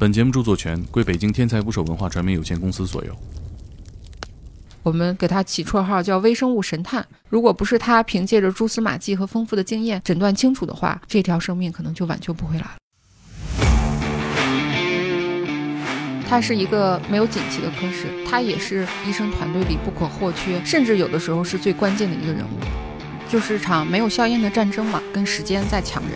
本节目著作权归北京天才捕手文化传媒有限公司所有。我们给他起绰号叫“微生物神探”。如果不是他凭借着蛛丝马迹和丰富的经验诊断清楚的话，这条生命可能就挽救不回来了。他是一个没有锦旗的科室，他也是医生团队里不可或缺，甚至有的时候是最关键的一个人物。就是场没有硝烟的战争嘛，跟时间在抢人。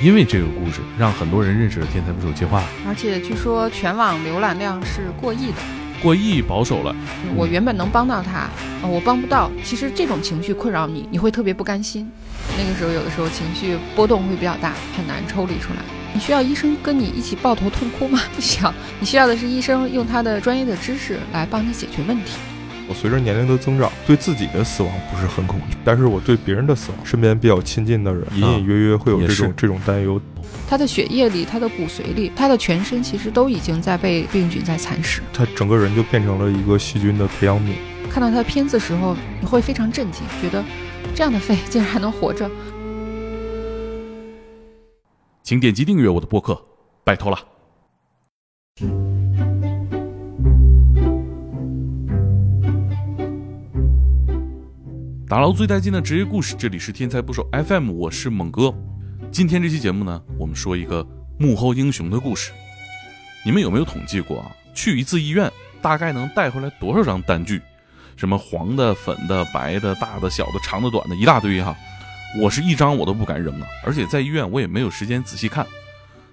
因为这个故事，让很多人认识了天才捕手计划，而且据说全网浏览量是过亿的。过亿保守了。我原本能帮到他，呃，我帮不到。其实这种情绪困扰你，你会特别不甘心。那个时候有的时候情绪波动会比较大，很难抽离出来。你需要医生跟你一起抱头痛哭吗？不需要。你需要的是医生用他的专业的知识来帮你解决问题。我随着年龄的增长，对自己的死亡不是很恐惧，但是我对别人的死亡，身边比较亲近的人，隐隐约约会有这种这种担忧。他的血液里，他的骨髓里，他的全身其实都已经在被病菌在蚕食，他整个人就变成了一个细菌的培养皿。看到他的片子时候，你会非常震惊，觉得这样的肺 竟然还能活着。请点击订阅我的播客，拜托了。打捞最带劲的职业故事，这里是天才捕手 FM，我是猛哥。今天这期节目呢，我们说一个幕后英雄的故事。你们有没有统计过啊？去一次医院大概能带回来多少张单据？什么黄的、粉的、白的、大的、小的、长的、短的，一大堆哈。我是一张我都不敢扔啊，而且在医院我也没有时间仔细看。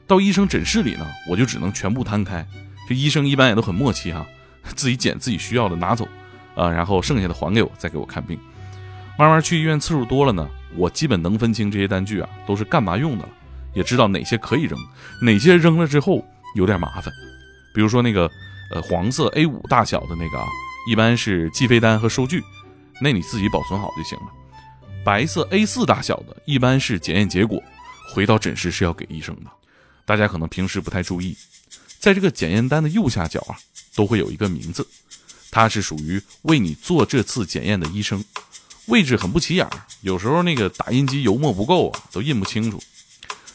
到医生诊室里呢，我就只能全部摊开。这医生一般也都很默契哈，自己捡自己需要的拿走，啊，然后剩下的还给我，再给我看病。慢慢去医院次数多了呢，我基本能分清这些单据啊都是干嘛用的了，也知道哪些可以扔，哪些扔了之后有点麻烦。比如说那个呃黄色 A 五大小的那个啊，一般是计费单和收据，那你自己保存好就行了。白色 A 四大小的，一般是检验结果，回到诊室是要给医生的。大家可能平时不太注意，在这个检验单的右下角啊，都会有一个名字，它是属于为你做这次检验的医生。位置很不起眼儿，有时候那个打印机油墨不够啊，都印不清楚。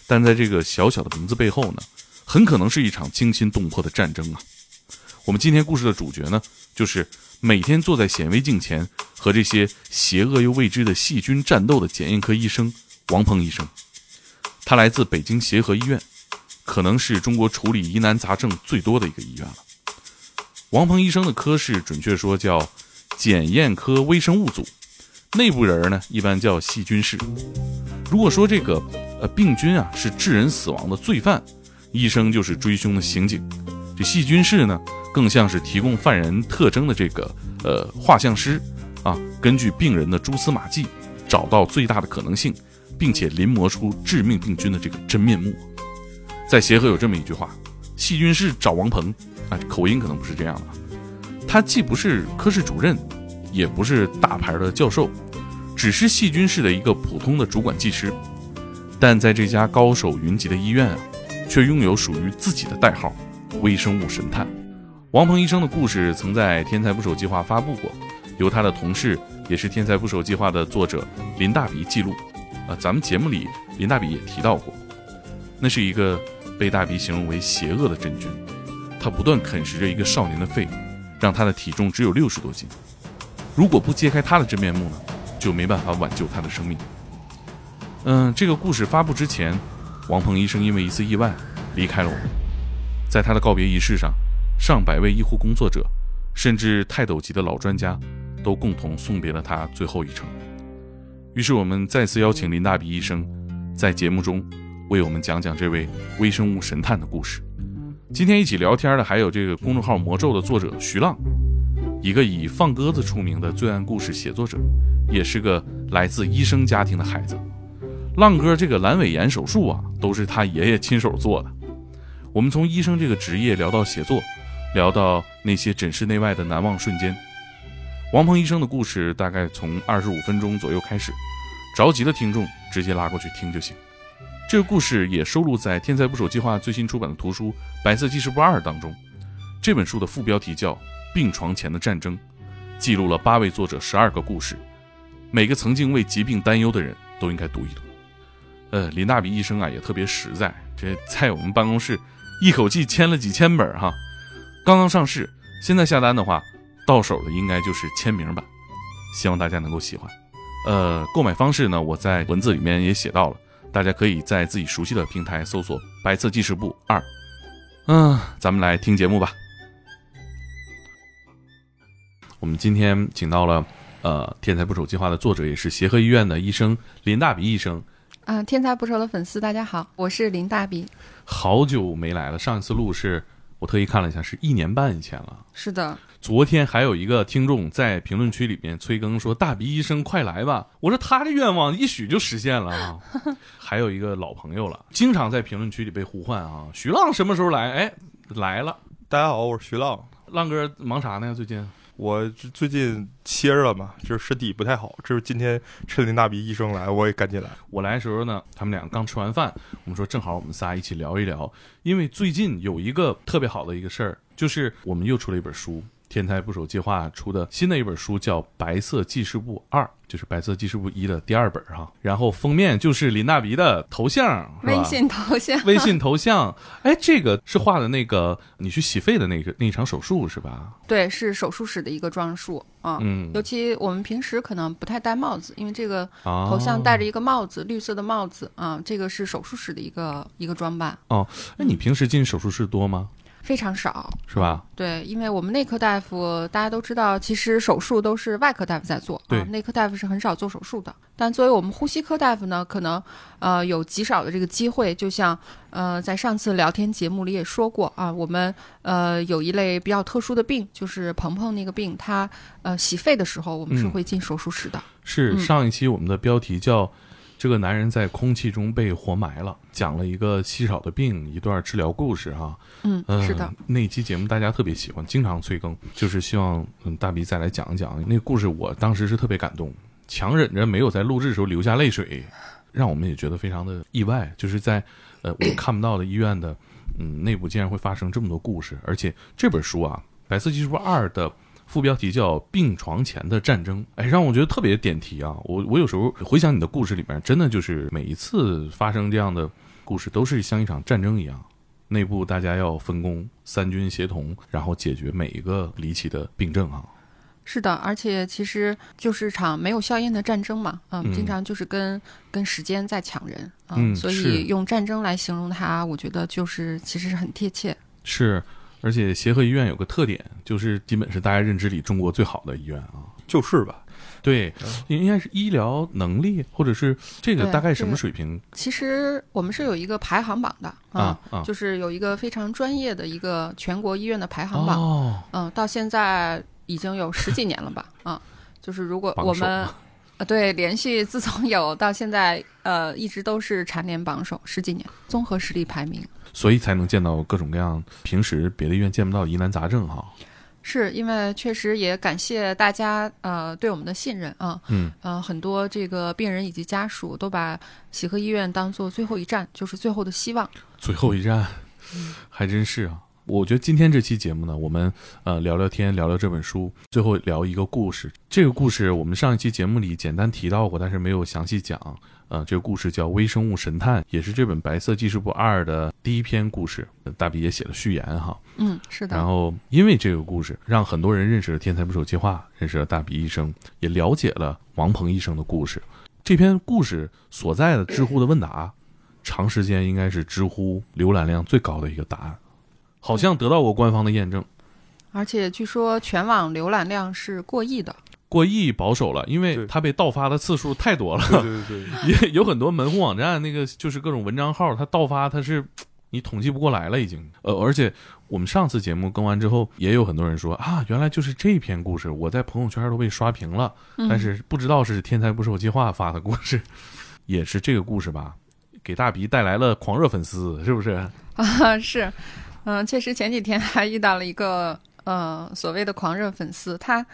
但在这个小小的名字背后呢，很可能是一场惊心动魄的战争啊！我们今天故事的主角呢，就是每天坐在显微镜前和这些邪恶又未知的细菌战斗的检验科医生王鹏医生。他来自北京协和医院，可能是中国处理疑难杂症最多的一个医院了。王鹏医生的科室，准确说叫检验科微生物组。内部人呢，一般叫细菌室。如果说这个呃病菌啊是致人死亡的罪犯，医生就是追凶的刑警。这细菌室呢，更像是提供犯人特征的这个呃画像师啊，根据病人的蛛丝马迹，找到最大的可能性，并且临摹出致命病菌的这个真面目。在协和有这么一句话：细菌室找王鹏啊，口音可能不是这样的。他既不是科室主任。也不是大牌的教授，只是细菌室的一个普通的主管技师，但在这家高手云集的医院啊，却拥有属于自己的代号——微生物神探。王鹏医生的故事曾在《天才捕手计划》发布过，由他的同事，也是《天才捕手计划》的作者林大比记录。啊，咱们节目里林大比也提到过，那是一个被大比形容为邪恶的真菌，他不断啃食着一个少年的肺，让他的体重只有六十多斤。如果不揭开他的真面目呢，就没办法挽救他的生命。嗯，这个故事发布之前，王鹏医生因为一次意外离开了我们。在他的告别仪式上，上百位医护工作者，甚至泰斗级的老专家，都共同送别了他最后一程。于是我们再次邀请林大比医生，在节目中为我们讲讲这位微生物神探的故事。今天一起聊天的还有这个公众号“魔咒”的作者徐浪。一个以放鸽子出名的罪案故事写作者，也是个来自医生家庭的孩子。浪哥这个阑尾炎手术啊，都是他爷爷亲手做的。我们从医生这个职业聊到写作，聊到那些诊室内外的难忘瞬间。王鹏医生的故事大概从二十五分钟左右开始，着急的听众直接拉过去听就行。这个故事也收录在《天才捕手计划》最新出版的图书《白色记事簿二》当中。这本书的副标题叫。病床前的战争，记录了八位作者十二个故事，每个曾经为疾病担忧的人都应该读一读。呃，林大比医生啊也特别实在，这在我们办公室一口气签了几千本哈，刚刚上市，现在下单的话，到手的应该就是签名版，希望大家能够喜欢。呃，购买方式呢，我在文字里面也写到了，大家可以在自己熟悉的平台搜索《白色记事簿二》。嗯，咱们来听节目吧。我们今天请到了呃《天才捕手计划》的作者，也是协和医院的医生林大鼻医生。啊，天才捕手的粉丝，大家好，我是林大鼻。好久没来了，上一次录是我特意看了一下，是一年半以前了。是的，昨天还有一个听众在评论区里面催更说：“大鼻医生快来吧！”我说他的愿望一许就实现了啊。还有一个老朋友了，经常在评论区里被呼唤啊，徐浪什么时候来？哎，来了。大家好，我是徐浪。浪哥忙啥呢？最近？我最近歇着了嘛，就是身体不太好。这是今天趁林大鼻医生来，我也赶紧来。我来的时候呢，他们俩刚吃完饭，我们说正好我们仨一起聊一聊，因为最近有一个特别好的一个事儿，就是我们又出了一本书。天才捕手计划出的新的一本书叫《白色记事簿二》，就是《白色记事簿一》的第二本哈。然后封面就是林大鼻的头像，微信头像，微信头像。哎，这个是画的那个你去洗肺的那个那一场手术是吧？对，是手术室的一个装束啊。嗯，尤其我们平时可能不太戴帽子，因为这个头像戴着一个帽子，绿色的帽子啊，这个是手术室的一个一个装扮。哦，那你平时进手术室多吗？非常少，是吧？对，因为我们内科大夫大家都知道，其实手术都是外科大夫在做，对，内科大夫是很少做手术的。但作为我们呼吸科大夫呢，可能呃有极少的这个机会。就像呃在上次聊天节目里也说过啊，我们呃有一类比较特殊的病，就是鹏鹏那个病，他呃洗肺的时候，我们是会进手术室的。是上一期我们的标题叫。这个男人在空气中被活埋了，讲了一个稀少的病，一段治疗故事哈。嗯，是的，那期节目大家特别喜欢，经常催更，就是希望嗯大鼻再来讲一讲那个故事。我当时是特别感动，强忍着没有在录制的时候流下泪水，让我们也觉得非常的意外。就是在呃我看不到的医院的嗯内部，竟然会发生这么多故事，而且这本书啊，《白色技术二》的。副标题叫“病床前的战争”，哎，让我觉得特别点题啊！我我有时候回想你的故事里面，真的就是每一次发生这样的故事，都是像一场战争一样，内部大家要分工，三军协同，然后解决每一个离奇的病症啊。是的，而且其实就是场没有硝烟的战争嘛，嗯，经常就是跟跟时间在抢人啊，所以用战争来形容它，我觉得就是其实是很贴切。是。而且协和医院有个特点，就是基本是大家认知里中国最好的医院啊，就是吧？对，应该是医疗能力，或者是这个大概什么水平？其实我们是有一个排行榜的啊，就是有一个非常专业的一个全国医院的排行榜，嗯，到现在已经有十几年了吧？啊，就是如果我们。呃，对，连续自从有到现在，呃，一直都是蝉联榜首十几年，综合实力排名，所以才能见到各种各样平时别的医院见不到疑难杂症哈。是因为确实也感谢大家呃对我们的信任啊，嗯，呃，很多这个病人以及家属都把协和医院当做最后一站，就是最后的希望。最后一站，还真是啊。我觉得今天这期节目呢，我们呃聊聊天，聊聊这本书，最后聊一个故事。这个故事我们上一期节目里简单提到过，但是没有详细讲。呃，这个故事叫《微生物神探》，也是这本《白色记事簿二》的第一篇故事。大笔也写了序言哈。嗯，是的。然后因为这个故事，让很多人认识了天才捕手计划，认识了大笔医生，也了解了王鹏医生的故事。这篇故事所在的知乎的问答，长时间应该是知乎浏览量最高的一个答案。好像得到过官方的验证，而且据说全网浏览量是过亿的，过亿保守了，因为它被盗发的次数太多了。对对对，也有很多门户网站，那个就是各种文章号，它盗发它是你统计不过来了，已经。呃，而且我们上次节目更完之后，也有很多人说啊，原来就是这篇故事，我在朋友圈都被刷屏了，但是不知道是天才不是我计划发的故事，也是这个故事吧，给大鼻带来了狂热粉丝，是不是？啊，是。嗯，确实前几天还遇到了一个呃所谓的狂热粉丝，他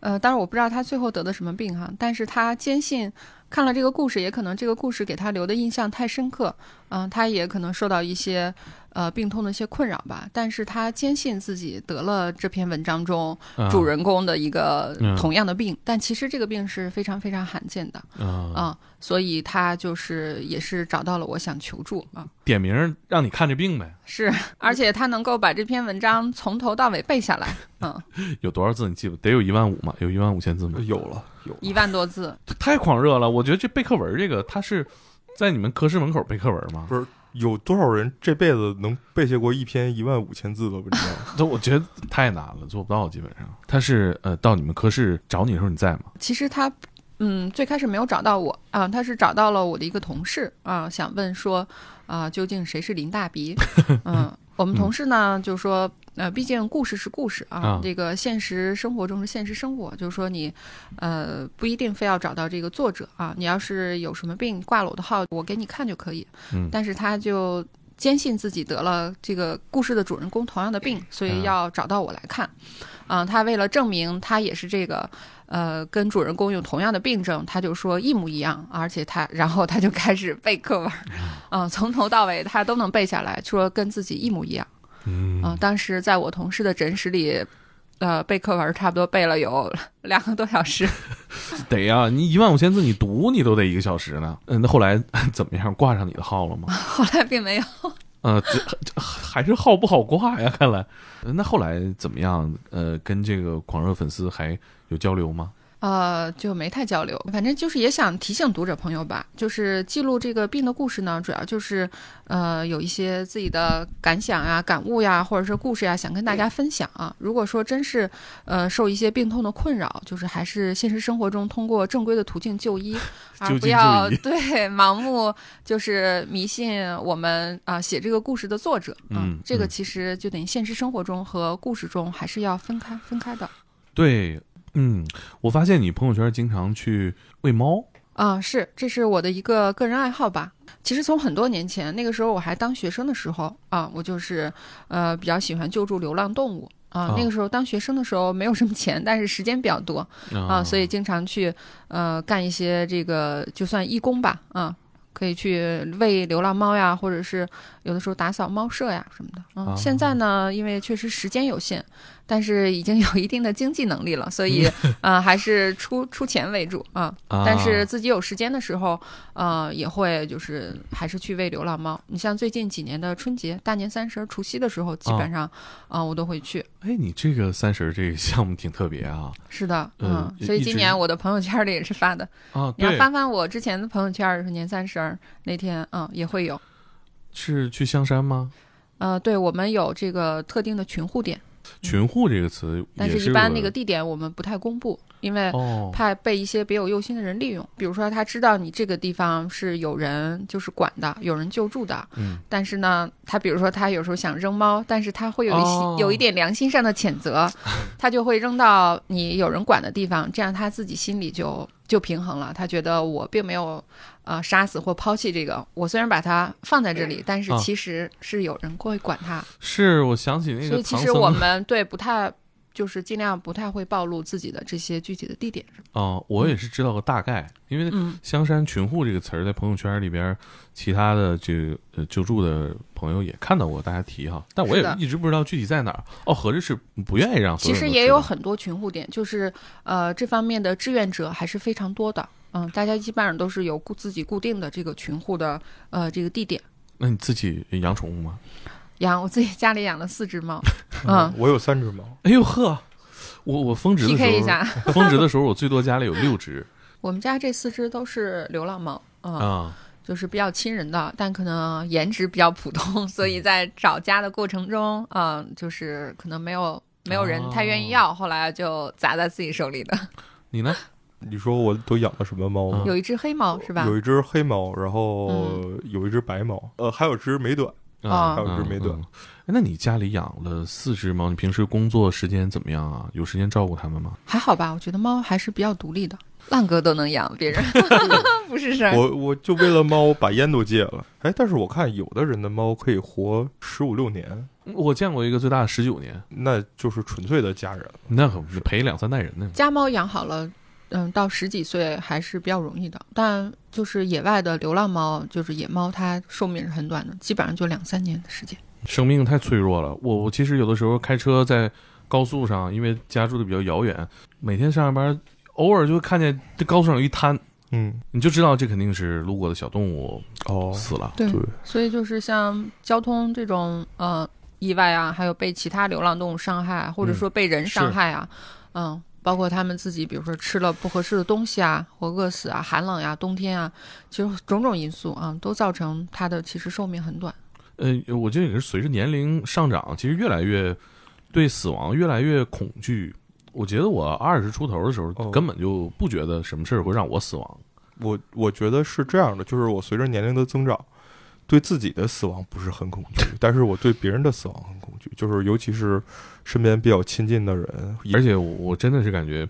呃，当然我不知道他最后得的什么病哈，但是他坚信看了这个故事，也可能这个故事给他留的印象太深刻，嗯，他也可能受到一些呃病痛的一些困扰吧，但是他坚信自己得了这篇文章中啊主人公的一个嗯同样的病，但其实这个病是非常非常罕见的啊，啊、所以他就是也是找到了我想求助啊。点名让你看这病呗，是，而且他能够把这篇文章从头到尾背下来，嗯，有多少字你记不？得有一万五吗？有一万五千字吗？有了有了，一万多字，太狂热了！我觉得这背课文这个，他是在你们科室门口背课文吗？不是有多少人这辈子能背下过一篇一万五千字的文章？那我觉得太难了，做不到，基本上。他是呃，到你们科室找你的时候你在吗？其实他，嗯，最开始没有找到我啊，他是找到了我的一个同事啊，想问说啊，究竟谁是林大鼻？嗯，我们同事呢就说，呃，毕竟故事是故事啊，啊这个现实生活中是现实生活，就是说你，呃，不一定非要找到这个作者啊，你要是有什么病挂了我的号，我给你看就可以。嗯但是他就。坚信自己得了这个故事的主人公同样的病，所以嗯要找到我来看。啊、他为了证明他也是这个呃，跟主人公有同样的病症，他就说一模一样，而且他，然后他就开始背课文，啊、从头到尾他都能背下来，说跟自己一模一样，嗯啊、当时在我同事的诊室里，呃，背课文差不多背了有两个多小时，得呀、你一万五千字你读你都得一个小时呢。嗯，那后来怎么样？挂上你的号了吗？后来并没有。呃，这这还是号不好挂呀，看来。呃那后来怎么样？呃，跟这个狂热粉丝还有交流吗？呃，就没太交流，反正就是也想提醒读者朋友吧，就是记录这个病的故事呢，主要就是呃有一些自己的感想呀、感悟呀，或者是故事呀，想跟大家分享啊。如果说真是呃受一些病痛的困扰，就是还是现实生活中通过正规的途径就医，而不要对盲目就是迷信我们啊、写这个故事的作者。嗯嗯这个其实就等于现实生活中和故事中还是要分开分开的。对，嗯，我发现你朋友圈经常去喂猫。啊，是，这是我的一个个人爱好吧。其实从很多年前，那个时候我还当学生的时候啊，我就是呃比较喜欢救助流浪动物啊。哦那个时候当学生的时候没有什么钱，但是时间比较多啊，所以经常去呃干一些这个就算义工吧啊。可以去喂流浪猫呀，或者是有的时候打扫猫舍呀什么的。嗯，啊现在呢，因为确实时间有限，但是已经有一定的经济能力了，所以啊、呃还是出出钱为主啊。啊但是自己有时间的时候，呃，也会就是还是去喂流浪猫。你像最近几年的春节、大年三十儿、除夕的时候，基本上啊、我都会去。哎，你这个三十儿这个项目挺特别啊是的，嗯嗯，所以今年我的朋友圈里也是发的。啊！你要，翻翻我之前的朋友圈，是年三十儿那天，嗯，也会有。是去香山吗？呃，对我们有这个特定的群户点，群户这个词但是一般那个地点我们不太公布，因为哦，怕被一些别有用心的人利用。比如说，他知道你这个地方是有人就是管的，有人救助的，嗯，但是呢，他比如说他有时候想扔猫，但是他会有一些、哦有一点良心上的谴责，他就会扔到你有人管的地方，这样他自己心里就就平衡了。他觉得我并没有呃杀死或抛弃这个，我虽然把它放在这里，但是啊其实是有人会管它。是我想起那所个所以其实我们对不太。就是尽量不太会暴露自己的这些具体的地点。哦，我也是知道个大概，因为嗯，香山群护这个词儿在朋友圈里边，其他的这个呃救助的朋友也看到过大家提哈，但我也一直不知道具体在哪儿。哦，合着是不愿意让其实也有很多群护点，就是呃这方面的志愿者还是非常多的。嗯，大家基本上都是有固自己固定的这个群护的呃这个地点。那你自己养宠物吗？养我自己家里养了四只猫，嗯，我有三只猫，哎呦呵，我我峰值的时 PK 一候，下。峰值的时候我最多家里有六只 我们家这四只都是流浪猫，嗯，啊。就是比较亲人的，但可能颜值比较普通，所以在找家的过程中，嗯，就是可能没有没有人太愿意要，后来就砸在自己手里的。你呢？你说我都养了什么猫吗？有一只黑猫是吧？有一只黑猫，然后有一只白猫，呃，还有只美短。啊，还有只美短嗯嗯哎那你家里养了四只猫，你平时工作时间怎么样啊？有时间照顾它们吗？还好吧，我觉得猫还是比较独立的。浪哥都能养别人，不是事儿。我我就为了猫把烟都戒了。哎，但是我看有的人的猫可以活十五六年，我见过一个最大的十九年，那就是纯粹的家人了。那可不是陪两三代人呢。家猫养好了，嗯，到十几岁还是比较容易的。但就是野外的流浪猫，就是野猫，它寿命是很短的，基本上就两三年的时间。生命太脆弱了。我我其实有的时候开车在高速上，因为家住的比较遥远，每天上下班偶尔就会看见这高速上有一滩，嗯，你就知道这肯定是路过的小动物哦，死了。对对，所以就是像交通这种呃意外啊，还有被其他流浪动物伤害，或者说被人伤害啊，嗯，包括他们自己，比如说吃了不合适的东西啊，或饿死啊、寒冷呀、冬天啊，其实种种因素啊，都造成它的其实寿命很短。呃，我觉得也是随着年龄上涨，其实越来越对死亡越来越恐惧。我觉得我二十出头的时候，哦根本就不觉得什么事儿会让我死亡。我我觉得是这样的，就是我随着年龄的增长，对自己的死亡不是很恐惧，但是我对别人的死亡很恐惧，就是尤其是身边比较亲近的人，而且我我真的是感觉，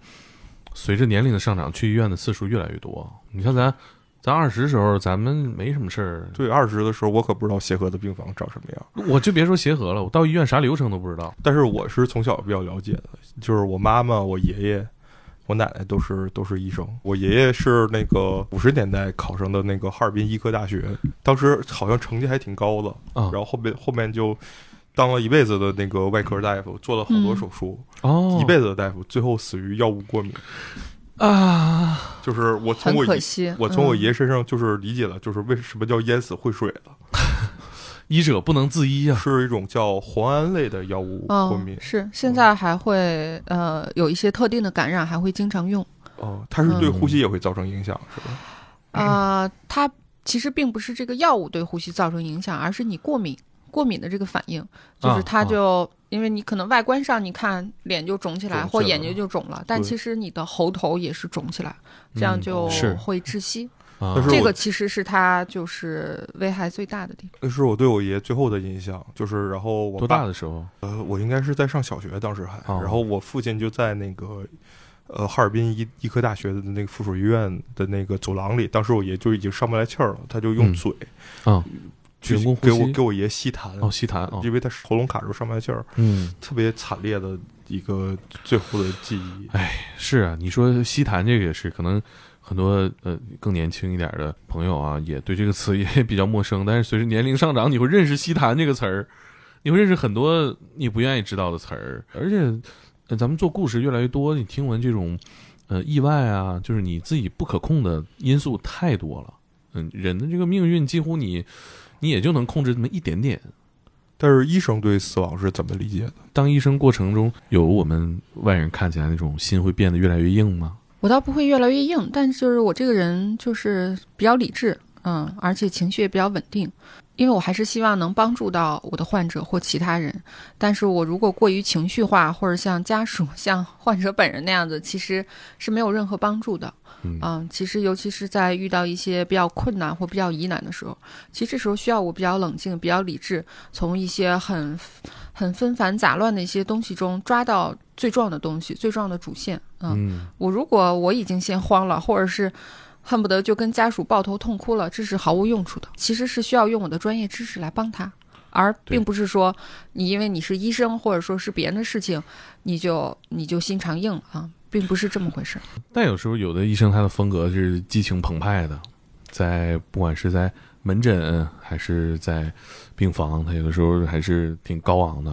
随着年龄的上涨，去医院的次数越来越多。你像咱，咱二十时候咱们没什么事儿，对二十的时候，我可不知道协和的病房长什么样，我就别说协和了，我到医院啥流程都不知道。但是我是从小比较了解的，就是我妈妈、我爷爷、我奶奶都是都是医生。我爷爷是那个五十年代考上的那个哈尔滨医科大学，当时好像成绩还挺高的，啊。然后后面后面就当了一辈子的那个外科大夫，做了好多嗯。手术，哦，一辈子的大夫，最后死于药物过敏。啊，就是我从我我从我嗯。爷爷身上就是理解了，就是为什么叫淹死会水了，医者不能自医啊。是一种叫磺胺类的药物过敏嗯，。是现在还会呃有一些特定的感染还会经常用。哦，它是对嗯呼吸也会造成影响，是吧？呃，它其实并不是这个药物对呼吸造成影响，而是你过敏过敏的这个反应，就是啊它就、因为你可能外观上你看脸就肿起来，起来或眼睛就肿了，但其实你的喉头也是肿起来，这样嗯就会窒息。啊。但是这个其实是他就是危害最大的地方。那是我对我爷最后的印象，就是然后我多爸大的时候？呃，我应该是在上小学，当时还，哦。然后我父亲就在那个呃哈尔滨医医科大学的那个附属医院的那个走廊里，当时我爷就已经上不来气儿了，他就用嗯。嘴啊去给我给我爷吸痰，哦，吸痰哦，因为他喉咙卡住上不来气儿，嗯，特别惨烈的一个最后的记忆。哎是啊，你说吸痰这个也是，可能很多呃更年轻一点的朋友啊，也对这个词也比较陌生。但是随着年龄上涨，你会认识“吸痰”这个词儿，你会认识很多你不愿意知道的词儿。而且，呃咱们做故事越来越多，你听闻这种呃意外啊，就是你自己不可控的因素太多了。嗯，人的这个命运几乎你你也就能控制那么一点点。但是医生对死亡是怎么理解的？当医生过程中有我们外人看起来那种心会变得越来越硬吗？我倒不会越来越硬，但就是我这个人就是比较理智，嗯，而且情绪也比较稳定，因为我还是希望能帮助到我的患者或其他人。但是我如果过于情绪化，或者像家属、像患者本人那样子，其实是没有任何帮助的。嗯嗯，其实尤其是在遇到一些比较困难或比较疑难的时候，其实这时候需要我比较冷静、比较理智，从一些很很纷繁杂乱的一些东西中抓到最重要的东西、最重要的主线。嗯，嗯我如果我已经先慌了，或者是恨不得就跟家属抱头痛哭了，这是毫无用处的。其实是需要用我的专业知识来帮他，而并不是说你因为你是医生，或者说是别人的事情，你就你就心肠硬了啊，并不是这么回事。但有时候有的医生他的风格是激情澎湃的，在不管是在门诊还是在病房，他有的时候还是挺高昂的。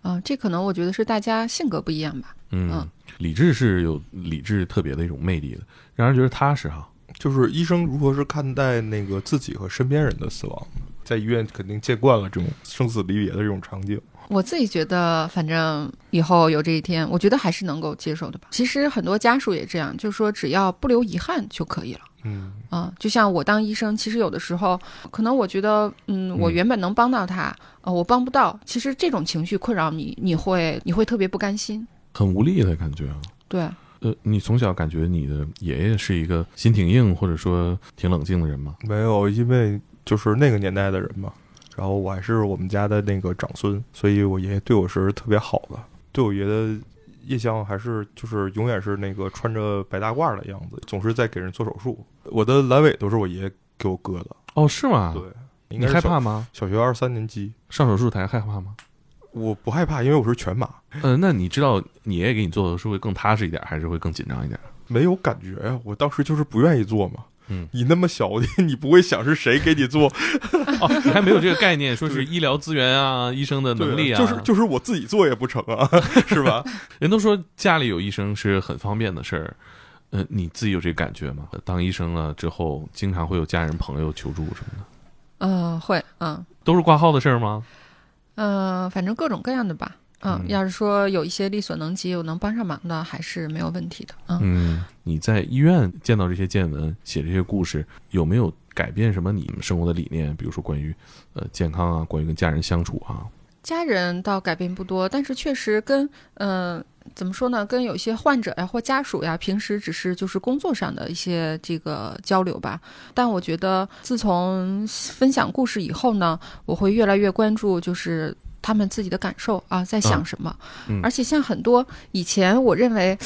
啊、这可能我觉得是大家性格不一样吧。嗯，嗯理智是有理智特别的一种魅力的，让人觉得踏实哈。就是医生如何是看待那个自己和身边人的死亡呢？在医院肯定见惯了这种生死离别的这种场景。我自己觉得，反正以后有这一天，我觉得还是能够接受的吧。其实很多家属也这样，就是说只要不留遗憾就可以了。嗯，啊，就像我当医生，其实有的时候，可能我觉得，嗯，我嗯原本能帮到他，呃，我帮不到。其实这种情绪困扰你，你会你会特别不甘心。很无力的感觉啊。对，呃，你从小感觉你的爷爷是一个心挺硬或者说挺冷静的人吗？没有，因为就是那个年代的人嘛。然后我还是我们家的那个长孙，所以我爷爷对我是特别好的。对我爷的印象还是就是永远是那个穿着白大褂的样子，总是在给人做手术。我的阑尾都是我爷爷给我割的。哦，是吗？对，应你害怕吗？小学二三年级，上手术台害怕吗？我不害怕，因为我是全麻，呃，那你知道你爷爷给你做的是会更踏实一点，还是会更紧张一点？没有感觉呀。我当时就是不愿意做嘛。嗯，你那么小，你不会想是谁给你做，哦，你还没有这个概念，说是医疗资源啊、医生的能力啊，就是就是我自己做也不成啊，是吧？人都说家里有医生是很方便的事儿，呃，你自己有这个感觉吗？当医生了之后，经常会有家人朋友求助什么的，嗯、会，嗯都是挂号的事儿吗？嗯、呃反正各种各样的吧。嗯，嗯要是说有一些力所能及，我能帮上忙的，还是没有问题的。嗯，嗯，你在医院见到这些见闻，写这些故事，有没有改变什么你们生活的理念？比如说关于呃健康啊，关于跟家人相处啊，家人倒改变不多，但是确实跟嗯、呃怎么说呢，跟有些患者呀或家属呀，平时只是就是工作上的一些这个交流吧。但我觉得自从分享故事以后呢，我会越来越关注就是。他们自己的感受啊，在想什么？嗯。而且像很多以前我认为，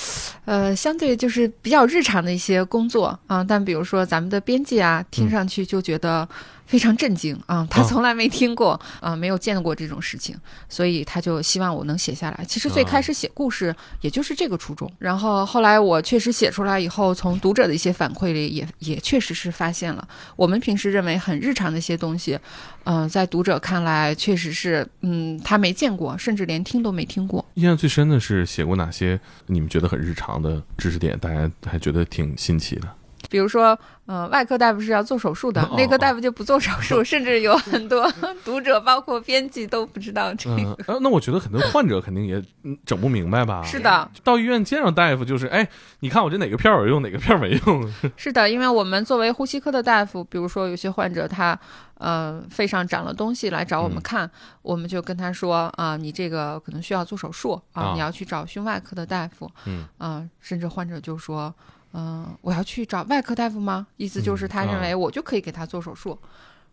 呃，相对就是比较日常的一些工作啊，但比如说咱们的编辑啊，听上去就觉得非常震惊啊，他啊从来没听过啊，没有见过这种事情，所以他就希望我能写下来。其实最开始写故事也就是这个初衷，然后后来我确实写出来以后，从读者的一些反馈里也也确实是发现了，我们平时认为很日常的一些东西，嗯、在读者看来确实是，嗯，他没见过，甚至连听都没听过。印象最深的是写过哪些你们觉得很日常的知识点，大家还觉得挺新奇的？比如说，呃，外科大夫是要做手术的哦，内科大夫就不做手术，甚至有很多 读者，包括编辑都不知道这个。那我觉得很多患者肯定也嗯整不明白吧？是的，到医院见上大夫就是，哎，你看我这哪个片儿有用，哪个片儿没用？是的，因为我们作为呼吸科的大夫，比如说有些患者他呃肺上长了东西来找我们嗯看，我们就跟他说啊、你这个可能需要做手术啊，啊你要去找胸外科的大夫嗯啊、甚至患者就说。嗯、我要去找外科大夫吗？意思就是他认啊为我就可以给他做手术，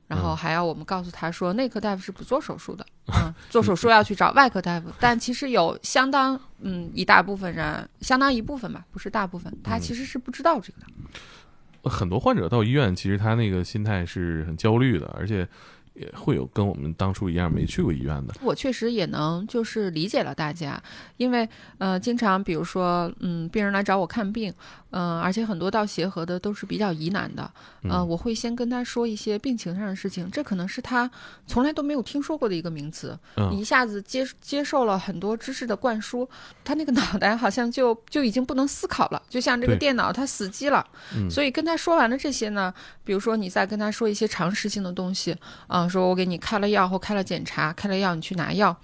然后嗯还要我们告诉他说，内科大夫是不做手术的，嗯，做手术要去找外科大夫。但其实有相当嗯一大部分人，相当一部分吧，不是大部分，他嗯其实是不知道这个的。很多患者到医院，其实他那个心态是很焦虑的，而且也会有跟我们当初一样没去过医院的。我确实也能就是理解了大家，因为呃，经常比如说，嗯，病人来找我看病，嗯、而且很多到协和的都是比较疑难的，呃，嗯我会先跟他说一些病情上的事情，这可能是他从来都没有听说过的一个名词，一下子接接受了很多知识的灌输，他那个 脑袋好像就就已经不能思考了，就像这个电脑它死机了，嗯所以跟他说完了这些呢，比如说你再跟他说一些常识性的东西，啊、说我给你开了药或开了检查，开了药你去拿药。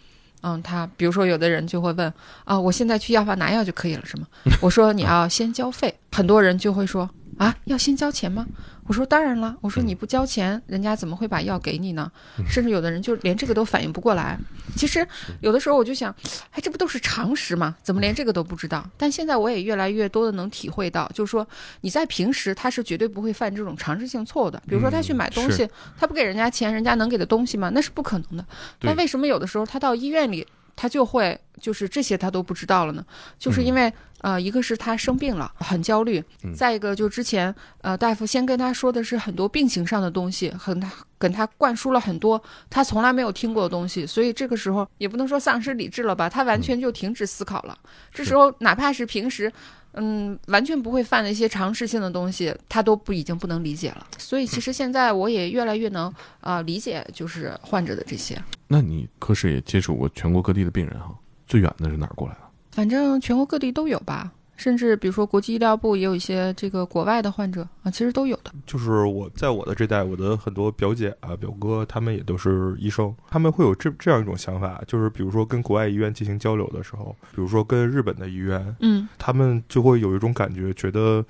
嗯，他比如说有的人就会问啊，我现在去药房拿药就可以了是吗？我说你 要先交费，很多人就会说啊，要先交钱吗？我说当然了，我说你不交钱，人家怎么会把药给你呢？甚至有的人就连这个都反应不过来。其实有的时候我就想，哎，这不都是常识吗？怎么连这个都不知道？但现在我也越来越多的能体会到，就是说你在平时他是绝对不会犯这种常识性错误的。比如说他去买东西，他不给人家钱，人家能给的东西吗？那是不可能的。对那为什么有的时候他到医院里，他就会就是这些他都不知道了呢？就是因为、呃，一个是他生病了，很焦虑；嗯再一个就之前呃大夫先跟他说的是很多病情上的东西，很他跟他灌输了很多他从来没有听过的东西，所以这个时候也不能说丧失理智了吧，他完全就停止思考了。这时候哪怕是平时。嗯，完全不会犯的一些常识性的东西，他都不已经不能理解了。所以其实现在我也越来越能啊、呃理解，就是患者的这些。那你科室也接触过全国各地的病人哈，最远的是哪儿过来的？反正全国各地都有吧，甚至比如说国际医疗部也有一些这个国外的患者啊，其实都有的。就是我在我的这代，我的很多表姐啊、表哥，他们也都是医生，他们会有这这样一种想法，就是比如说跟国外医院进行交流的时候，比如说跟日本的医院，嗯他们就会有一种感觉，觉得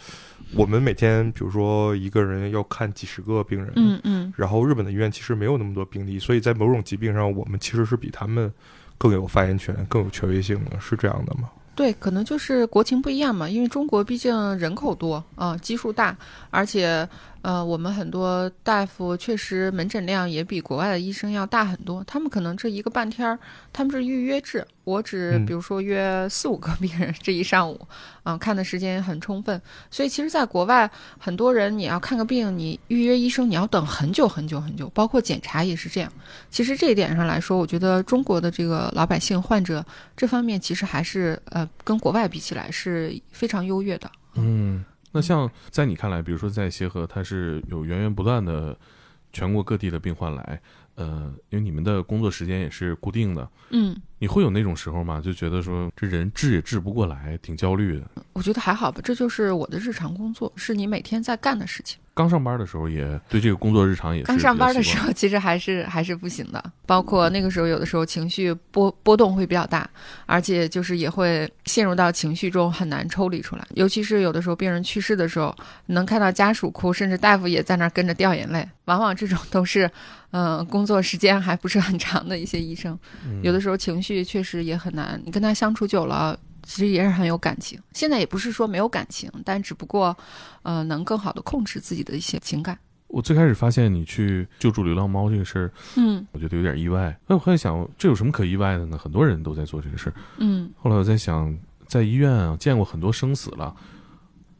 我们每天，比如说一个人要看几十个病人，嗯嗯，然后日本的医院其实没有那么多病例，所以在某种疾病上，我们其实是比他们更有发言权、更有权威性的，是这样的吗？对，可能就是国情不一样嘛，因为中国毕竟人口多啊、基数大，而且呃，我们很多大夫确实门诊量也比国外的医生要大很多。他们可能这一个半天儿，他们是预约制，我只嗯比如说约四五个病人这一上午，啊、看的时间很充分。所以其实，在国外，很多人你要看个病，你预约医生，你要等很久很久很久，包括检查也是这样。其实这一点上来说，我觉得中国的这个老百姓患者这方面其实还是呃跟国外比起来是非常优越的。嗯，那像在你看来，比如说在协和，它是有源源不断的全国各地的病患来，呃，因为你们的工作时间也是固定的，嗯，你会有那种时候吗？就觉得说这人治也治不过来，挺焦虑的。我觉得还好吧，这就是我的日常工作，是你每天在干的事情。刚上班的时候也对这个工作日常也是刚上班的时候，其实还是还是不行的，包括那个时候，有的时候情绪波波动会比较大，而且就是也会陷入到情绪中，很难抽离出来。尤其是有的时候病人去世的时候，能看到家属哭，甚至大夫也在那儿跟着掉眼泪。往往这种都是，嗯、工作时间还不是很长的一些医生，嗯有的时候情绪确实也很难。你跟他相处久了。其实也是很有感情，现在也不是说没有感情，但只不过，呃，能更好的控制自己的一些情感。我最开始发现你去救助流浪猫这个事儿，嗯我觉得有点意外。那我后来想，这有什么可意外的呢？很多人都在做这个事儿。嗯后来我在想，在医院啊见过很多生死了，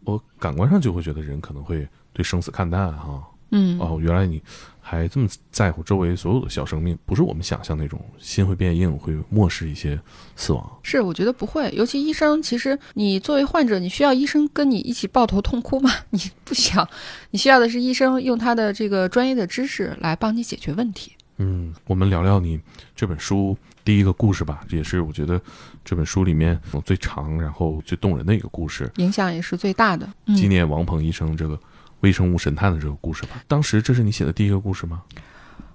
我感官上就会觉得人可能会对生死看淡哈、嗯哦，原来你还这么在乎周围所有的小生命，不是我们想象那种心会变硬，会漠视一些死亡。是，我觉得不会。尤其医生，其实你作为患者，你需要医生跟你一起抱头痛哭吗？你不想，你需要的是医生用他的这个专业的知识来帮你解决问题。嗯，我们聊聊你这本书第一个故事吧，这也是我觉得这本书里面最长然后最动人的一个故事，影响也是最大的。纪嗯，念王鹏医生这个微生物神探的这个故事吧。当时这是你写的第一个故事吗？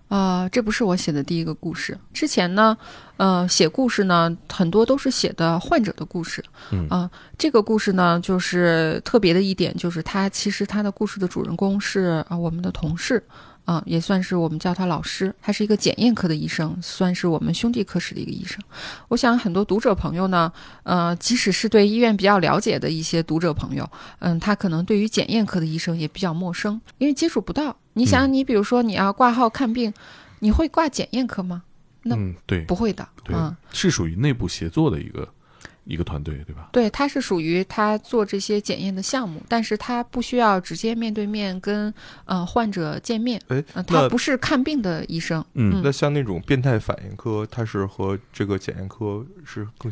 呃，这不是我写的第一个故事。之前呢，呃，写故事呢，很多都是写的患者的故事。嗯啊、这个故事呢，就是特别的一点，就是他其实他的故事的主人公是啊、我们的同事。啊、也算是我们叫他老师，他是一个检验科的医生，算是我们兄弟科室的一个医生。我想很多读者朋友呢，呃，即使是对医院比较了解的一些读者朋友，嗯，他可能对于检验科的医生也比较陌生，因为接触不到。你想，你比如说你要挂号看病，你会挂检验科吗？那嗯，对不会的，嗯，是属于内部协作的一个一个团队，对吧？对，他是属于他做这些检验的项目，但是他不需要直接面对面跟呃患者见面，哎，呃，他不是看病的医生，嗯那像那种变态反应科，它是和这个检验科是更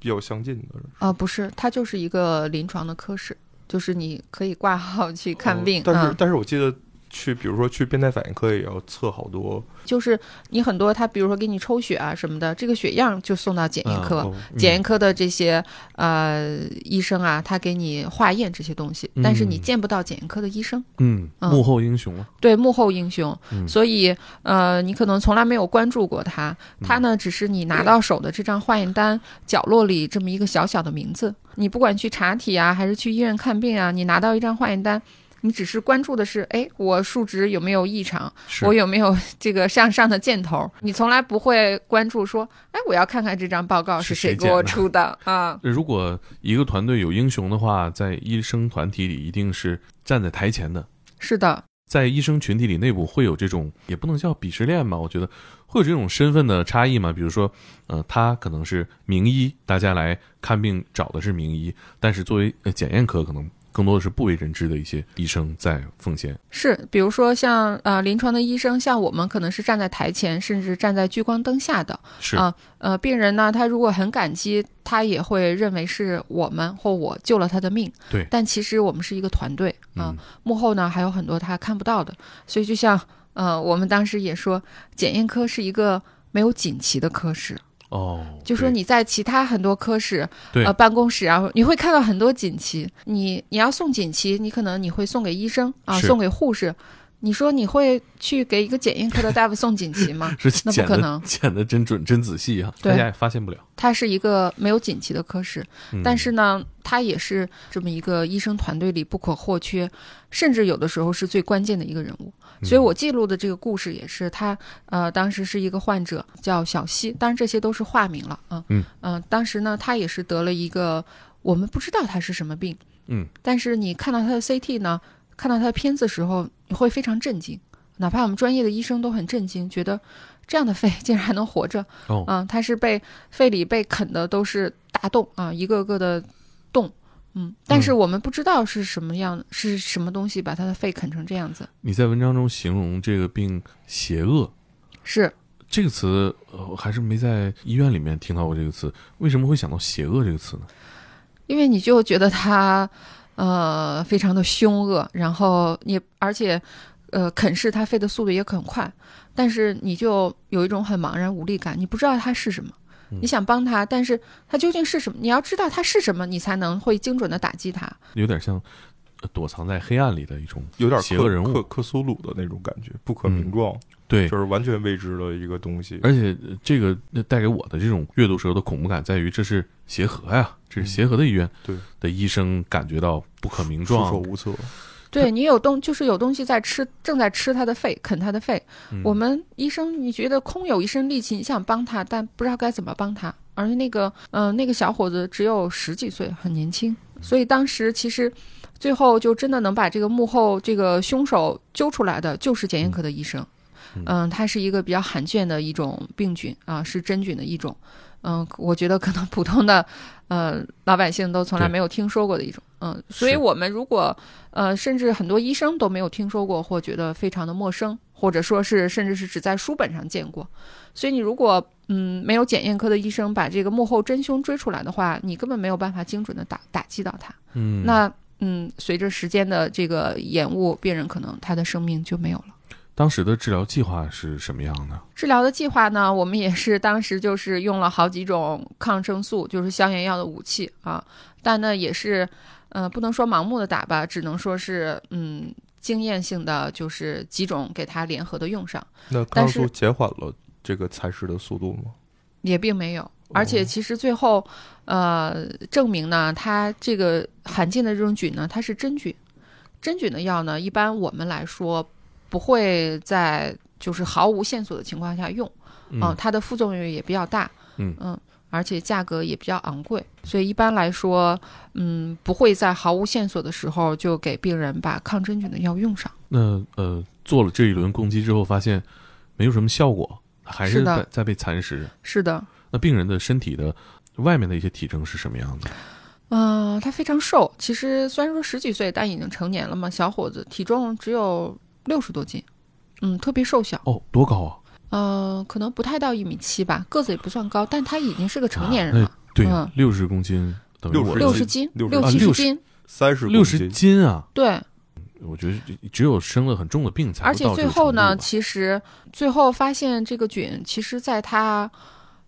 比较相近的。呃，不是，他就是一个临床的科室，就是你可以挂号去看病，哦但是、嗯但是我记得去，比如说去变态反应科也要测好多。就是你很多他比如说给你抽血啊什么的，这个血样就送到检验科，哦检验科的这些呃医生啊，他给你化验这些东西，但是你嗯。见不到检验科的医生，嗯，嗯。幕后英雄啊，对幕后英雄，嗯。所以呃你可能从来没有关注过他，嗯。他呢只是你拿到手的这张化验单角落里这么一个小小的名字，你不管去查体啊，还是去医院看病啊，你拿到一张化验单。你只是关注的是，哎，我数值有没有异常？我有没有这个向上的箭头？你从来不会关注说，哎，我要看看这张报告是谁给我出的啊？如果一个团队有英雄的话，在医生团体里一定是站在台前的。是的，在医生群体里内部会有这种，也不能叫鄙视链吧，我觉得会有这种身份的差异嘛。比如说，呃，他可能是名医，大家来看病找的是名医，但是作为呃检验科，可能更多的是不为人知的一些医生在奉献。是，比如说像呃临床的医生，像我们可能是站在台前，甚至站在聚光灯下的。是，啊呃，病人呢，他如果很感激，他也会认为是我们或我救了他的命。对但其实我们是一个团队啊、嗯幕后呢还有很多他看不到的。所以就像呃，我们当时也说，检验科是一个没有锦旗的科室。哦，就说你在其他很多科室，对呃，办公室啊，你会看到很多锦旗。你你要送锦旗，你可能你会送给医生啊，送给护士。你说你会去给一个检验科的大夫送锦旗吗？是那不可能检的真准真仔细啊，对大家也发现不了。它是一个没有锦旗的科室，嗯但是呢，它也是这么一个医生团队里不可或缺，甚至有的时候是最关键的一个人物。所以我记录的这个故事也是他，呃，当时是一个患者叫小西，当然这些都是化名了啊。嗯呃当时呢，他也是得了一个我们不知道他是什么病，嗯，但是你看到他的 CT 呢，看到他的片子的时候，你会非常震惊，哪怕我们专业的医生都很震惊，觉得这样的肺 竟然还能活着。哦嗯，他是被肺里被啃的都是大洞啊，一个个的洞。嗯，但是嗯我们不知道是什么样，是什么东西把他的肺啃成这样子。你在文章中形容这个病邪恶是，这个词，呃，我还是没在医院里面听到过这个词。为什么会想到邪恶这个词呢？因为你就觉得他，呃，非常的凶恶，然后也而且，呃，啃噬它飞的速度也很快，但是你就有一种很茫然无力感，你不知道它是什么，嗯你想帮它，但是它究竟是什么？你要知道它是什么，你才能会精准的打击它。有点像呃躲藏在黑暗里的一种有点克邪恶人物克克苏鲁的那种感觉，不可名状，对。就是完全未知的一个东西。而且呃这个呃带给我的这种阅读时候的恐怖感在于，这是协和呀，这是协和的医院对的医生感觉到不可名束手状，无策，对你有东，就是有东西在吃，正在吃他的肺，啃他的肺。嗯我们医生，你觉得空有一身力气，你想帮他，但不知道该怎么帮他。而且那个，呃，那个小伙子只有十几岁，很年轻，所以当时其实最后就真的能把这个幕后这个凶手揪出来的，就是检验科的医生。嗯嗯，它是一个比较罕见的一种病菌啊，是真菌的一种。嗯，我觉得可能普通的呃老百姓都从来没有听说过的一种。嗯，所以我们如果呃，甚至很多医生都没有听说过，或觉得非常的陌生，或者说是甚至是只在书本上见过。所以你如果嗯没有检验科的医生把这个幕后真凶追出来的话，你根本没有办法精准的打打击到他。嗯，那嗯，随着时间的这个延误，病人可能他的生命就没有了。当时的治疗计划是什么样的？治疗的计划呢，我们也是当时就是用了好几种抗生素，就是消炎药的武器啊，但呢也是，呃，不能说盲目的打吧，只能说是嗯经验性的，就是几种给它联合的用上，那抗生素减缓了这个蚕食的速度吗？也并没有。而且其实最后，呃，证明呢，它这个罕见的这种菌呢，它是真菌。真菌的药呢，一般我们来说不会在就是毫无线索的情况下用。嗯嗯，它的副作用也比较大，嗯而且价格也比较昂贵，所以一般来说，嗯，不会在毫无线索的时候就给病人把抗真菌的药用上。那呃，做了这一轮攻击之后，发现没有什么效果，还是是在在被蚕食。是的，那病人的身体的外面的一些体征是什么样的？嗯、他非常瘦，其实虽然说十几岁，但已经成年了嘛，小伙子，体重只有六十多斤，嗯，特别瘦小，哦，多高啊？呃，可能不太到一米七吧，个子也不算高，但他已经是个成年人了，啊对嗯，六十公斤等于60我60六十斤，六十六啊60七十斤，三十六十斤啊！对，我觉得只有生了很重的病才而且最后呢，其实最后发现这个菌，其实在他